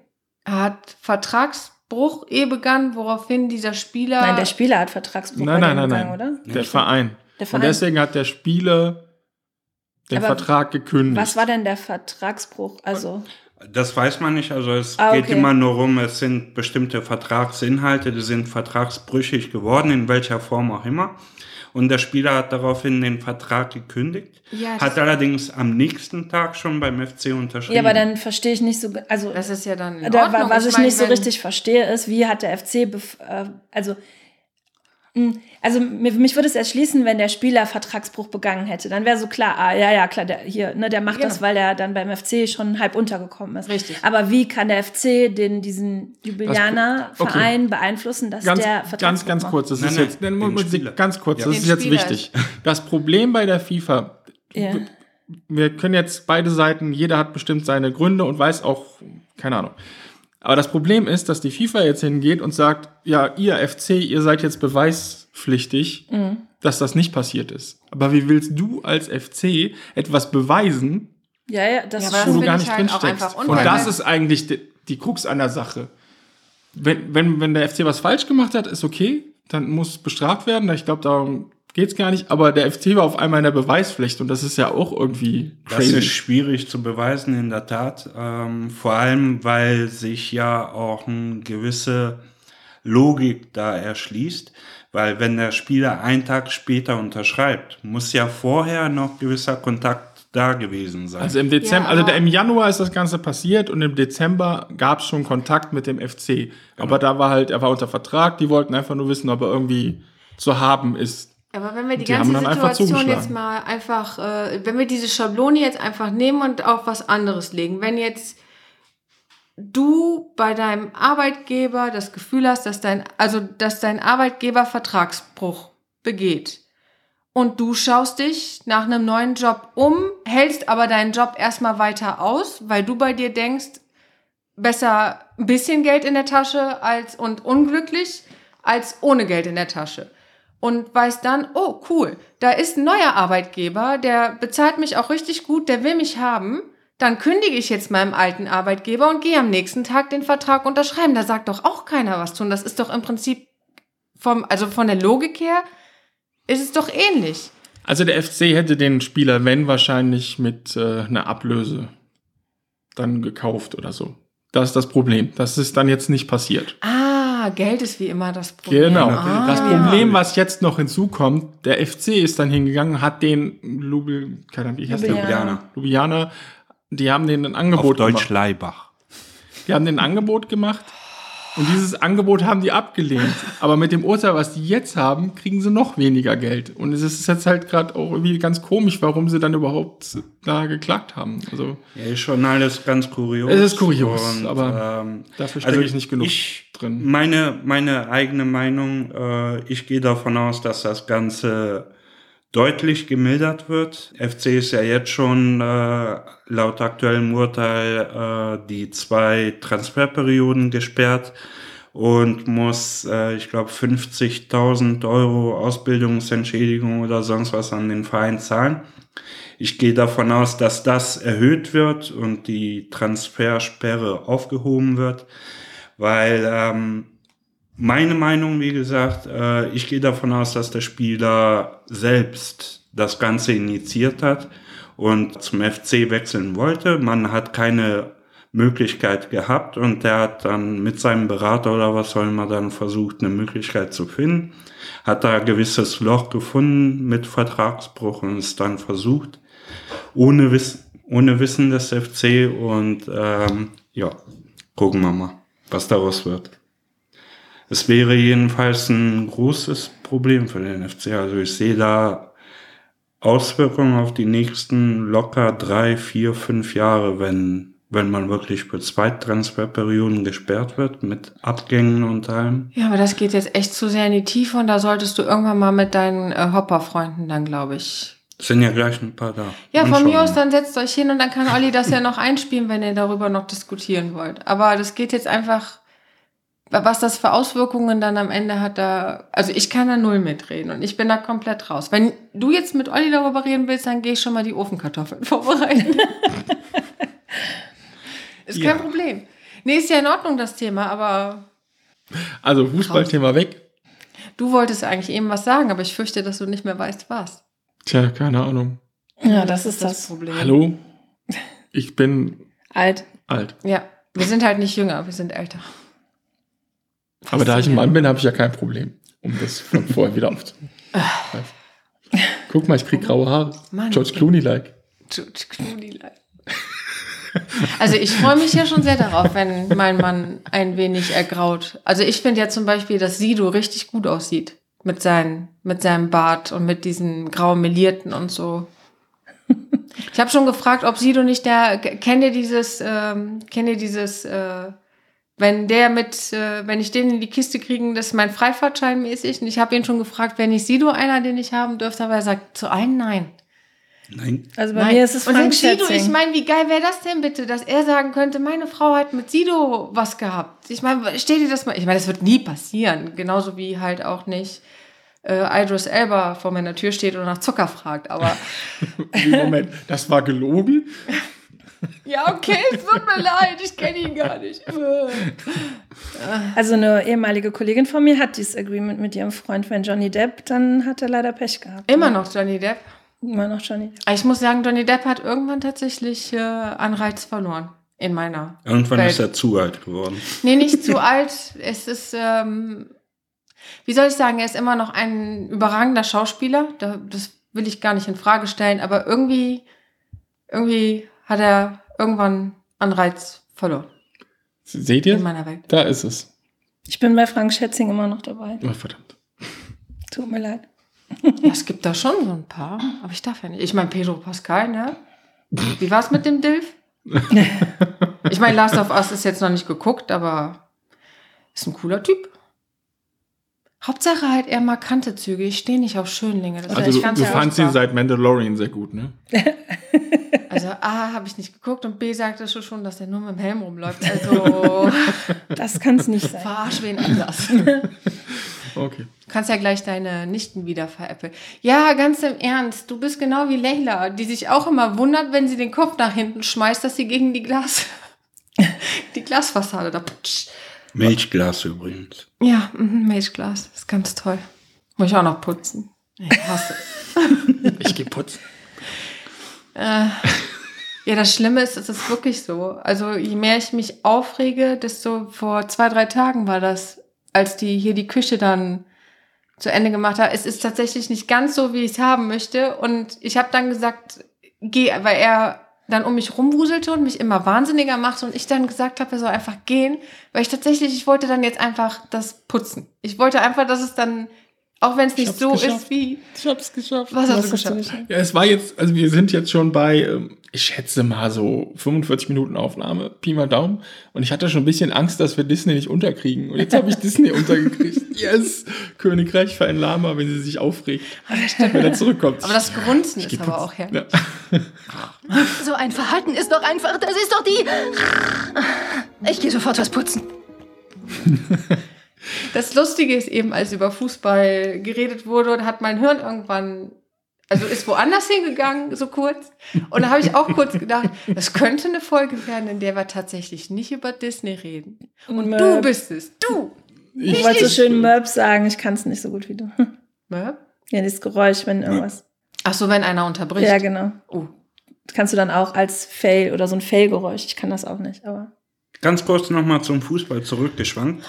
hat Vertragsbruch eh begangen, woraufhin dieser Spieler. Nein, der Spieler hat Vertragsbruch Nein, nein, nein, begangen, nein. oder? Der Verein. Der Und Verein. deswegen hat der Spieler den Aber Vertrag gekündigt. Was war denn der Vertragsbruch? Also, Das weiß man nicht, also es Ah, geht okay. immer nur um, es sind bestimmte Vertragsinhalte, die sind vertragsbrüchig geworden, in welcher Form auch immer. Und der Spieler hat daraufhin den Vertrag gekündigt, Ja, hat allerdings am nächsten Tag schon beim FC unterschrieben. ja, aber dann verstehe ich nicht so, also das ist ja dann. In da, Ordnung. was ich meine, nicht so richtig verstehe, ist, wie hat der FC, bef- äh, also Also mich würde es erschließen, wenn der Spieler Vertragsbruch begangen hätte. Dann wäre so klar, ah, ja, ja, klar, der hier, ne, der macht Genau. das, weil der dann beim FC schon halb untergekommen ist. Richtig. Aber wie kann der FC den diesen Jubilianer-Verein beeinflussen, dass Ganz, der ganz, Vertragsbruch ganz macht? kurz, das Nein, ist nein, jetzt, nein, den ganz kurz, Ja. das Den ist jetzt Spieler wichtig. Das Problem bei der FIFA, Ja. wir können jetzt beide Seiten, jeder hat bestimmt seine Gründe und weiß auch, keine Ahnung. Aber das Problem ist, dass die FIFA jetzt hingeht und sagt, ja, ihr FC, ihr seid jetzt beweispflichtig, dass das nicht passiert ist. Aber wie willst du als FC etwas beweisen, Ja, ja, das Ja, wo das du gar ich nicht halt drin auch steckst? einfach Und das ist eigentlich die, die Krux an der Sache. Wenn, wenn, wenn der FC was falsch gemacht hat, ist okay, dann muss bestraft werden. Ich glaube, darum geht's gar nicht. Aber der FC war auf einmal in der Beweispflicht und das ist ja auch irgendwie Das crazy. ist schwierig zu beweisen, in der Tat. Ähm, vor allem, weil sich ja auch eine gewisse Logik da erschließt. Weil wenn der Spieler einen Tag später unterschreibt, muss ja vorher noch gewisser Kontakt da gewesen sein. Also im Dezember, Ja, also im Januar ist das Ganze passiert und im Dezember gab es schon Kontakt mit dem FC. Aber da war halt, er war unter Vertrag, die wollten einfach nur wissen, ob er irgendwie zu haben ist. Aber wenn wir die, Die ganze Situation jetzt mal einfach, äh, wenn wir diese Schablone jetzt einfach nehmen und auf was anderes legen, wenn jetzt du bei deinem Arbeitgeber das Gefühl hast, dass dein, also dass dein Arbeitgeber Vertragsbruch begeht und du schaust dich nach einem neuen Job um, hältst aber deinen Job erstmal weiter aus, weil du bei dir denkst, besser ein bisschen Geld in der Tasche als und unglücklich als ohne Geld in der Tasche. Und weißt dann, oh cool, da ist ein neuer Arbeitgeber, der bezahlt mich auch richtig gut, der will mich haben. Dann kündige ich jetzt meinem alten Arbeitgeber und gehe am nächsten Tag den Vertrag unterschreiben. Da sagt doch auch keiner was tun. Das ist doch im Prinzip vom, also von der Logik her, ist es doch ähnlich. Also der FC hätte den Spieler, wenn wahrscheinlich mit äh, einer Ablöse dann gekauft oder so. Das ist das Problem. Das ist dann jetzt nicht passiert. Ah, Geld ist wie immer das Problem. Genau. Ah, das ja. Problem, was jetzt noch hinzukommt, der FC ist dann hingegangen, hat den Lubil, keine Ahnung, wie heißt der? Ljubljana. Die haben denen ein Auf Angebot Deutsch gemacht. Leibach. Die haben den ein Angebot gemacht und dieses Angebot haben die abgelehnt. Aber mit dem Urteil, was die jetzt haben, kriegen sie noch weniger Geld. Und es ist jetzt halt gerade auch irgendwie ganz komisch, warum sie dann überhaupt da geklagt haben. Also Ja, ist schon alles ganz kurios. Es ist kurios, aber ähm, dafür stecke ich nicht genug drin. Meine, meine eigene Meinung, äh, ich gehe davon aus, dass das Ganze deutlich gemildert wird. FC ist ja jetzt schon äh, laut aktuellem Urteil äh, die zwei Transferperioden gesperrt und muss, äh, ich glaube, 50.000 Euro Ausbildungsentschädigung oder sonst was an den Verein zahlen. Ich gehe davon aus, dass das erhöht wird und die Transfersperre aufgehoben wird, weil ähm, meine Meinung, wie gesagt, äh, ich gehe davon aus, dass der Spieler selbst das Ganze initiiert hat und zum FC wechseln wollte. Man hat keine Möglichkeit gehabt und der hat dann mit seinem Berater oder was soll man dann versucht, eine Möglichkeit zu finden. Hat da ein gewisses Loch gefunden mit Vertragsbruch und es dann versucht, ohne Wissen, ohne Wissen des FC und ähm, ja, gucken wir mal, was daraus wird. Es wäre jedenfalls ein großes Problem für den FC. Also ich sehe da Auswirkungen auf die nächsten locker drei, vier, fünf Jahre, wenn, wenn man wirklich für zwei Transferperioden gesperrt wird mit Abgängen und allem. Ja, aber das geht jetzt echt zu sehr in die Tiefe und da solltest du irgendwann mal mit deinen äh, Hopper-Freunden dann, glaube ich. Es sind ja gleich ein paar da. Ja, von mir aus, dann setzt euch hin und dann kann Olli das ja noch einspielen, wenn ihr darüber noch diskutieren wollt. Aber das geht jetzt einfach, was das für Auswirkungen dann am Ende hat, da, also ich kann da null mitreden und ich bin da komplett raus. Wenn du jetzt mit Olli darüber reden willst, dann gehe ich schon mal die Ofenkartoffeln <laughs> vorbereiten. ist Ja. kein Problem. Nee, ist ja in Ordnung, das Thema, aber Also Fußballthema weg. du wolltest eigentlich eben was sagen, aber ich fürchte, dass du nicht mehr weißt, was. Tja, keine Ahnung. Ja, das ist das. Problem. Hallo? Ich bin Alt. alt. Ja, wir sind halt nicht jünger, wir sind älter. Aber da ich ein Mann bin, habe ich ja kein Problem, um das von vorher wieder aufzunehmen. Guck mal, ich krieg graue Haare. Mann. George Clooney-like. George Clooney-like. Also ich freue mich ja schon sehr darauf, wenn mein Mann ein wenig ergraut. Also ich finde ja zum Beispiel, dass Sido richtig gut aussieht. Mit, seinen, mit seinem Bart und mit diesen grau melierten und so. Ich habe schon gefragt, ob Sido nicht der, kennt ihr dieses, ähm, kennt ihr dieses, äh, wenn der mit, äh, wenn ich den in die Kiste kriegen, das ist mein Freifahrtschein mäßig. Und ich habe ihn schon gefragt, wenn ich Sido einer, den ich haben dürfte, aber er sagt zu allen nein. Nein. Also bei Nein. mir ist es Und Frank selbst Sido, ich meine, wie geil wäre das denn bitte, dass er sagen könnte, meine Frau hat mit Sido was gehabt. Ich meine, stell dir das mal, ich meine, das wird nie passieren. Genauso wie halt auch nicht äh, Idris Elba vor meiner Tür steht und nach Zucker fragt. Aber <laughs> Moment, das war gelogen? <laughs> ja, okay, es tut mir leid, ich kenne ihn gar nicht. Also eine ehemalige Kollegin von mir hat dieses Agreement mit ihrem Freund, wenn Johnny Depp, dann hat er leider Pech gehabt. Immer noch Johnny Depp. Immer noch Johnny Depp. Ich muss sagen, Johnny Depp hat irgendwann tatsächlich äh, Anreiz verloren in meiner. Irgendwann Welt. ist er zu alt geworden. Nee, nicht zu alt. Es ist, ähm, wie soll ich sagen, er ist immer noch ein überragender Schauspieler. Da, das will ich gar nicht in Frage stellen, aber irgendwie, irgendwie hat er irgendwann Anreiz verloren Seht in ihr? meiner Welt. Da ist es. Ich bin bei Frank Schätzing immer noch dabei. Oh, verdammt. Tut mir leid. Ja, es gibt da schon so ein paar, aber ich darf ja nicht. Ich meine, Pedro Pascal, ne? Wie war's mit dem Dilf? <laughs> Ich meine, Last of Us ist jetzt noch nicht geguckt, aber ist ein cooler Typ. Hauptsache halt eher markante Züge. Ich stehe nicht auf Schönlinge. Das Also ich du, du fandst ihn seit Mandalorian sehr gut, ne? <laughs> Also A, habe ich nicht geguckt und B, sagte schon, dass er nur mit dem Helm rumläuft. Also <laughs> Das kann es nicht sein. verarsch wen anders. <laughs> Okay. Du kannst ja gleich deine Nichten wieder veräppeln. Ja, ganz im Ernst. Du bist genau wie Leila, die sich auch immer wundert, wenn sie den Kopf nach hinten schmeißt, dass sie gegen die Glas, <laughs> die Glasfassade da putscht. Milchglas übrigens. Ja, mhm, Milchglas. Ist ganz toll. Muss ich auch noch putzen. Ich hasse es. Ich geh putzen. Äh, ja, das Schlimme ist, es ist wirklich so. Also je mehr ich mich aufrege, desto vor zwei, drei Tagen war das, als die hier die Küche dann zu Ende gemacht hat. Es ist tatsächlich nicht ganz so, wie ich es haben möchte. Und ich habe dann gesagt, geh, weil er dann um mich rumwuselte und mich immer wahnsinniger machte und ich dann gesagt habe, er soll einfach gehen, weil ich tatsächlich, ich wollte dann jetzt einfach das putzen. Ich wollte einfach, dass es dann, auch wenn es nicht so geschafft. ist wie, Ich hab's geschafft. was hast Was du hast du geschafft? geschafft? Ja, es war jetzt, also wir sind jetzt schon bei, ähm, ich schätze mal so 45 Minuten Aufnahme, Pi mal Daumen. Und ich hatte schon ein bisschen Angst, dass wir Disney nicht unterkriegen. Und jetzt habe ich <laughs> Disney untergekriegt. Yes! Königreich für ein Lama, wenn sie sich aufregt, wenn er zurückkommt. Aber das Grunzen ist aber auch herrlich. Ja. <laughs> So ein Verhalten ist doch einfach, das ist doch die. Ich gehe sofort was putzen. <laughs> Das Lustige ist eben, als über Fußball geredet wurde, hat mein Hirn irgendwann, also ist woanders hingegangen, so kurz. Und da habe ich auch kurz gedacht, das könnte eine Folge werden, in der wir tatsächlich nicht über Disney reden. Und Möp. du bist es, du. Ich wollte so schön Merp sagen, ich kann es nicht so gut wie du. Ne? Ja, dieses Geräusch, wenn irgendwas. Ach so, wenn einer unterbricht. Ja, genau. Oh. Das kannst du dann auch als Fail oder so ein Fail-Geräusch. Ich kann das auch nicht, aber. Ganz kurz nochmal zum Fußball zurückgeschwankt.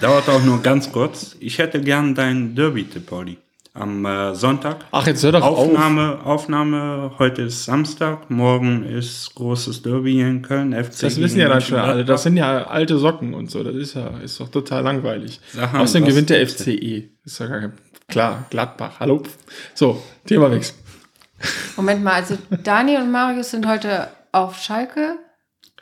Dauert auch nur ganz kurz. Ich hätte gern deinen Derby-Tipp, Pauli. Am äh, Sonntag. Ach, jetzt hör doch auf. Aufnahme, Aufnahme, heute ist Samstag, morgen ist großes Derby hier in Köln, FC. Das wissen ja dann schon alle. Das sind ja alte Socken und so. Das ist ja ist doch total langweilig. Mal, Außerdem gewinnt der? FCE. Ist ja gar kein, klar, Gladbach. Hallo. So, Themawechsel. Moment mal, also Dani und Marius sind heute auf Schalke.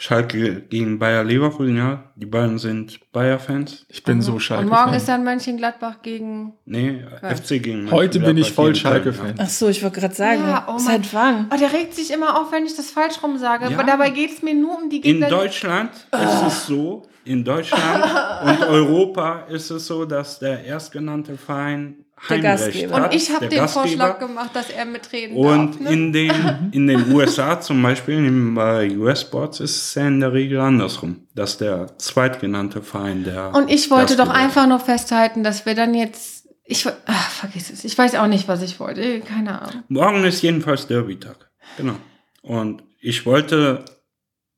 Schalke gegen Bayer Leverkusen, ja. Die beiden sind Bayer-Fans. Ich bin so Schalke. Und morgen ist dann Mönchengladbach gegen. Nee, FC gegen Heute bin ich voll in Köln, Schalke-Fan. Ach so, ich wollte gerade sagen. Ja, oh. Seit wann? Oh, der regt sich immer auf, wenn ich das falsch rum sage. Ja. Aber dabei geht es mir nur um die In Gegner. Deutschland ist es so, in Deutschland <laughs> und Europa ist es so, dass der erstgenannte Verein Der Heimrecht Gastgeber. hat. Und ich habe den Gastgeber. Vorschlag gemacht, dass er mitreden Und darf. Ne? in, den, in den USA zum Beispiel, im äh, US-Sports, ist es ja in der Regel andersrum, dass der zweitgenannte Verein der. Und ich wollte doch Gastgeber einfach nur festhalten, dass wir dann jetzt. Ich ach, vergiss es. Ich weiß auch nicht, was ich wollte. Keine Ahnung. Morgen ist jedenfalls Derby-Tag. Genau. Und ich wollte,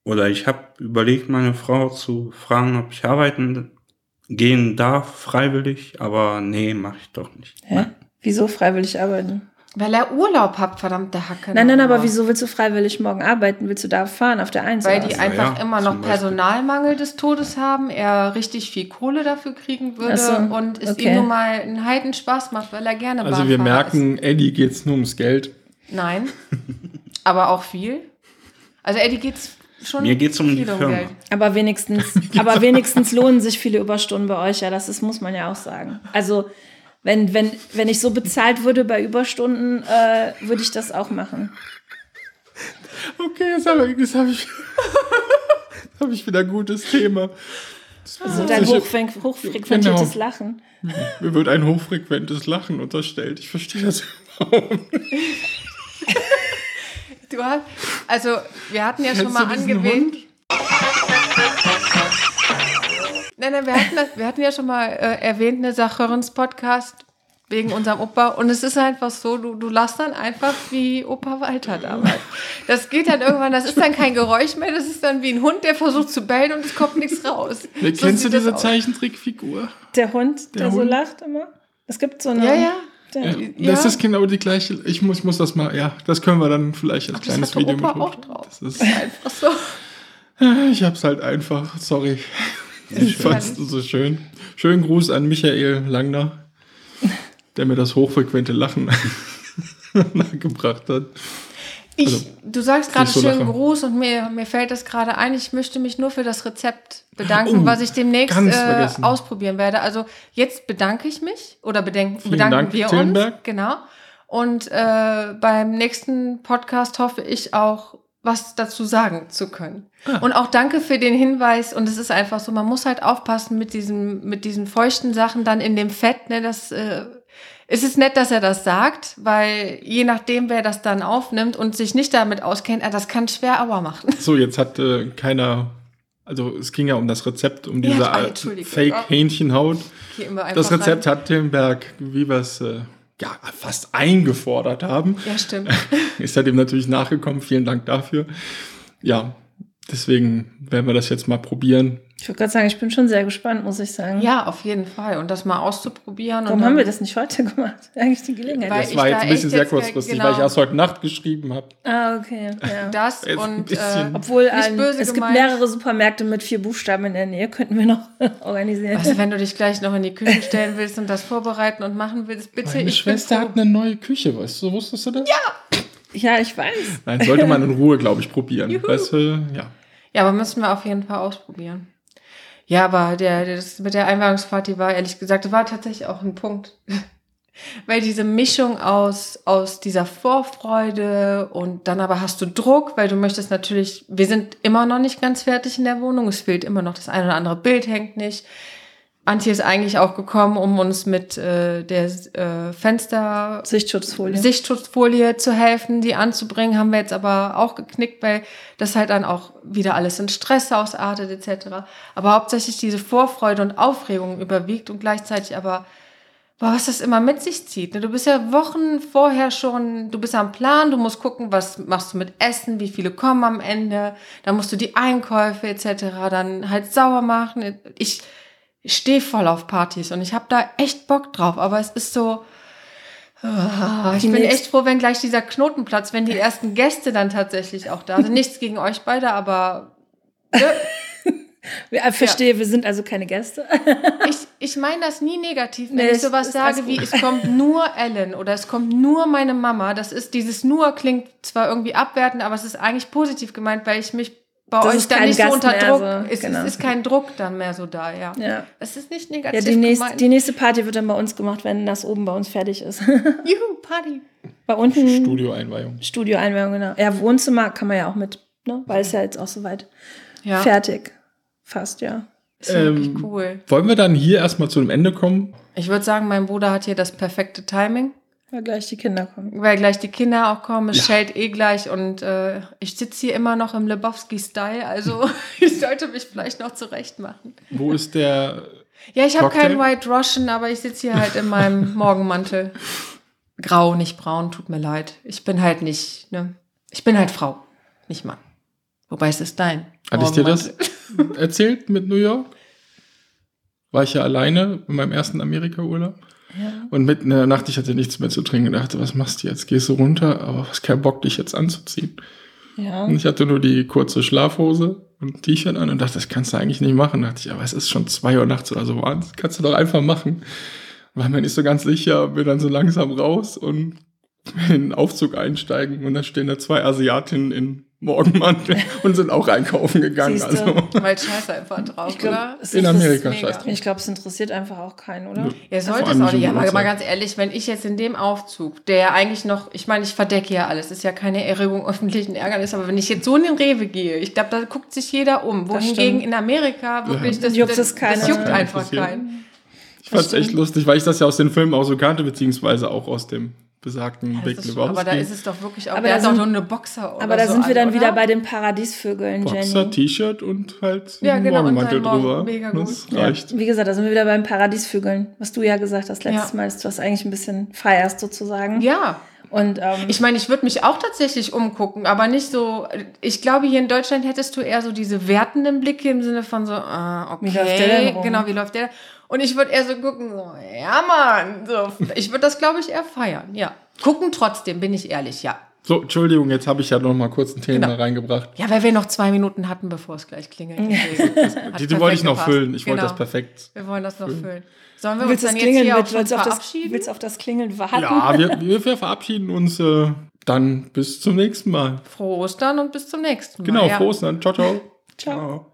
oder ich habe überlegt, meine Frau zu fragen, ob ich arbeiten gehen darf, freiwillig, aber nee, mache ich doch nicht. Hä? Wieso freiwillig arbeiten? Weil er Urlaub hat, verdammte Hacke. Nein, nein, nochmal. aber wieso willst du freiwillig morgen arbeiten? Willst du da fahren auf der Eins? Weil oder die was? einfach ja, immer noch. Personalmangel des Todes haben, er richtig viel Kohle dafür kriegen würde so, und es okay. ihm nun mal einen Heiden Spaß macht, weil er gerne Also wir merken, Eddie geht's nur ums Geld. Ist. Nein, aber auch viel. Also Eddie geht's schon Mir geht's um die Firma. Aber wenigstens, <laughs> aber wenigstens lohnen sich viele Überstunden bei euch, ja, das ist, muss man ja auch sagen. Also, wenn, wenn, wenn ich so bezahlt würde bei Überstunden, äh, würde ich das auch machen. Okay, jetzt habe ich, jetzt hab ich, <laughs> jetzt hab ich wieder ein gutes Thema. Also dein hochfrequentiertes Genau. Lachen. Mir wird ein hochfrequentes Lachen unterstellt. Ich verstehe das überhaupt nicht. <laughs> Du hast, also wir hatten ja schon Kennst mal diesen angewählt. Hund? Nein, nein, wir hatten, das, wir hatten ja schon mal äh, erwähnt, eine Sachörens Podcast wegen unserem Opa. Und es ist einfach so, du, du lachst dann einfach wie Opa Walter damals. Das geht dann irgendwann, das ist dann kein Geräusch mehr, das ist dann wie ein Hund, der versucht zu bellen und es kommt nichts raus. Nee, So kennst du diese. Zeichentrickfigur? Der Hund, der, Der so Hund? lacht immer. Es gibt so eine. Ja, ja. Der, Ja. Das ist genau die gleiche. Ich muss, muss das mal, ja, das können wir dann vielleicht als das kleines Video Opa mit auch hoch- drauf. Das ist, Einfach so. <laughs> ich hab's halt einfach, sorry. <laughs> Ich fand's so schön. Schönen Gruß an Michael Langner, der mir das hochfrequente Lachen <laughs> nachgebracht hat. Ich, Also, du sagst gerade so schönen lachen. Gruß und mir, mir fällt das gerade ein. Ich möchte mich nur für das Rezept bedanken, Oh, was ich demnächst äh, ausprobieren werde. Also jetzt bedanke ich mich oder bedenken, Vielen bedanken Dank, wir Tillenberg. uns. Genau. Und äh, beim nächsten Podcast hoffe ich auch, was dazu sagen zu können. Ah. Und auch danke für den Hinweis. Und es ist einfach so, man muss halt aufpassen mit diesen, mit diesen feuchten Sachen dann in dem Fett. Ne, das äh, es ist nett, dass er das sagt, weil je nachdem, wer das dann aufnimmt und sich nicht damit auskennt, äh, das kann schwer Aua machen. <laughs> So, jetzt hat äh, keiner, also es ging ja um das Rezept, um Ja, diese ah, äh, Entschuldigung. Fake-Hähnchenhaut. Das Rezept rein. hat Tillenberg, wie wir es äh, ja, fast eingefordert haben, Ja, stimmt. <laughs> ist er dem natürlich nachgekommen. Vielen Dank dafür. Ja, deswegen werden wir das jetzt mal probieren. ich würde gerade sagen, ich bin schon sehr gespannt, muss ich sagen. Ja, auf jeden Fall. Und das mal auszuprobieren. Warum haben wir das nicht heute gemacht? <laughs> Eigentlich die Gelegenheit. Weil Das ich war da jetzt ein bisschen sehr kurzfristig, genau- weil ich erst heute Nacht geschrieben habe. ah, okay. Ja. Das und äh. Obwohl Nicht ein, böse es gibt gemeint. mehrere Supermärkte mit vier Buchstaben in der Nähe, könnten wir noch <laughs> organisieren. also wenn du dich gleich noch in die Küche <laughs> stellen willst und das vorbereiten und machen willst, bitte. Meine ich Schwester hat eine neue Küche, weißt du, wusstest du das? Ja. ja, ich weiß. Nein, sollte man in Ruhe, glaube ich, probieren. Juhu. Weißt du, ja. Ja, aber müssen wir auf jeden Fall ausprobieren. Ja, aber der, der, das mit der Einweihungsparty war ehrlich gesagt, das war tatsächlich auch ein Punkt. <laughs> weil diese Mischung aus, aus dieser Vorfreude und dann aber hast du Druck, weil du möchtest natürlich, wir sind immer noch nicht ganz fertig in der Wohnung, es fehlt immer noch das ein oder andere Bild, hängt nicht. Antje ist eigentlich auch gekommen, um uns mit äh, der äh, Fenster Sichtschutzfolie. Sichtschutzfolie zu helfen, die anzubringen, haben wir jetzt aber auch geknickt, weil das halt dann auch wieder alles in Stress ausartet etc. Aber hauptsächlich diese Vorfreude und Aufregung überwiegt und gleichzeitig aber, boah, was das immer mit sich zieht. ne? Du bist ja Wochen vorher schon, du bist am Plan, du musst gucken, was machst du mit Essen, wie viele kommen am Ende, dann musst du die Einkäufe etc. dann halt sauer machen. Ich stehe voll auf Partys und ich habe da echt Bock drauf, aber es ist so, Ah, ich bin echt froh, wenn gleich dieser Knotenplatz, wenn die ersten Gäste dann tatsächlich auch da sind. <laughs> Nichts gegen euch beide, aber ne, <laughs> Ich verstehe, wir sind also keine Gäste. <laughs> ich, ich meine das nie negativ, wenn Nee, ich sowas sage wie, es kommt nur Ellen oder es kommt nur meine Mama. Das ist, dieses nur klingt zwar irgendwie abwertend, aber es ist eigentlich positiv gemeint, weil ich mich bei Das euch ist dann nicht so Gast unter mehr, Druck, so, es, genau. ist kein Druck dann mehr so da, ja. Ja. Es ist nicht Ja, negativ die, nächste, die nächste Party wird dann bei uns gemacht, wenn das oben bei uns fertig ist. <laughs> Juhu, Party. bei unten Studioeinweihung. Studioeinweihung, genau. Ja, Wohnzimmer kann man ja auch mit, ne? weil es ja jetzt auch soweit Ja, fertig. Fast, ja. ist wirklich Ähm, cool. Wollen wir dann hier erstmal zu dem Ende kommen? Ich würde sagen, mein Bruder hat hier das perfekte Timing. Weil gleich die Kinder kommen. Weil gleich die Kinder auch kommen, es Ja. schellt eh gleich und äh, ich sitze hier immer noch im Lebowski-Style, also <laughs> ich sollte mich vielleicht noch zurecht machen. Wo ist der? Ja, ich habe keinen White Russian, aber ich sitze hier halt in meinem <laughs> Morgenmantel. Grau, nicht braun, tut mir leid. Ich bin halt nicht, ne? Ich bin halt Frau, nicht Mann. Wobei es ist dein. Hatte ich dir das erzählt mit New York? War ich ja alleine in meinem ersten Amerika-Urlaub? Und mitten in der Nacht, ich hatte nichts mehr zu trinken und dachte, was machst du jetzt? Gehst du runter, aber hast keinen Bock, dich jetzt anzuziehen. Ja. Und ich hatte nur die kurze Schlafhose und T-Shirt an und dachte, das kannst du eigentlich nicht machen. Da dachte ich, aber es ist schon zwei Uhr nachts oder so. Das kannst du doch einfach machen. War mir nicht so ganz sicher, bin dann so langsam raus und in den Aufzug einsteigen und da stehen da zwei Asiatinnen in Morgenmantel <laughs> und sind auch einkaufen gegangen. Siehste. Also Weil scheiße einfach drauf, Ich glaube, oder? es in interessiert- Amerika mega. scheiß drauf. Ich glaube, es interessiert einfach auch keinen, oder? Ja, Vor sollte es auch nicht Aber mal ganz ehrlich, wenn ich jetzt in dem Aufzug, der ja eigentlich noch, ich meine, ich verdecke ja alles, ist ja keine Erregung öffentlichen Ärgernis, aber wenn ich jetzt so in den Rewe gehe, ich glaube, da guckt sich jeder um. Wohingegen in Amerika wirklich, das, Juckt das, das juckt einfach keinen. ich fand es echt lustig, weil ich das ja aus den Filmen auch so kannte, beziehungsweise auch aus dem besagten Das Big ist schon, aber da Lebowski. ist es doch wirklich auch, Aber der da hat doch sind- nur eine Boxer oder Aber da so sind wir an, dann oder? wieder bei den Paradiesvögeln, Boxer, Jenny. T-Shirt und halt Ja, ein genau, und Morgenmantel ein Morgen- drüber. mega gut. Das Ja, reicht. wie gesagt, da sind wir wieder beim Paradiesvögeln, was du ja gesagt hast letztes Ja. Mal, dass du das eigentlich ein bisschen feierst sozusagen. Ja, Und ähm, Ich meine, ich würde mich auch tatsächlich umgucken, aber nicht so. Ich glaube, hier in Deutschland hättest du eher so diese wertenden Blicke im Sinne von so, ah, okay, Wie läuft der denn rum? genau, wie läuft der? Und ich würde eher so gucken, so, ja, Mann, so. Ich würde das, glaube ich, eher feiern, ja. Gucken trotzdem, bin ich ehrlich, ja. So, Entschuldigung, jetzt habe ich ja noch mal kurz ein Thema Genau. reingebracht. Ja, weil wir noch zwei Minuten hatten, bevor es gleich klingelt. Die, die wollte ich noch gepasst. füllen. Ich wollte Genau. das perfekt. Wir wollen das noch füllen. Sollen wir willst du uns das dann jetzt hier auch willst, auf das, verabschieden? willst du auf das Klingeln warten? Ja, wir, wir, wir verabschieden uns äh, dann bis zum nächsten Mal. Frohe Ostern und bis zum nächsten Mal. Genau, ja. frohes dann. Ciao, ciao. Ciao. Been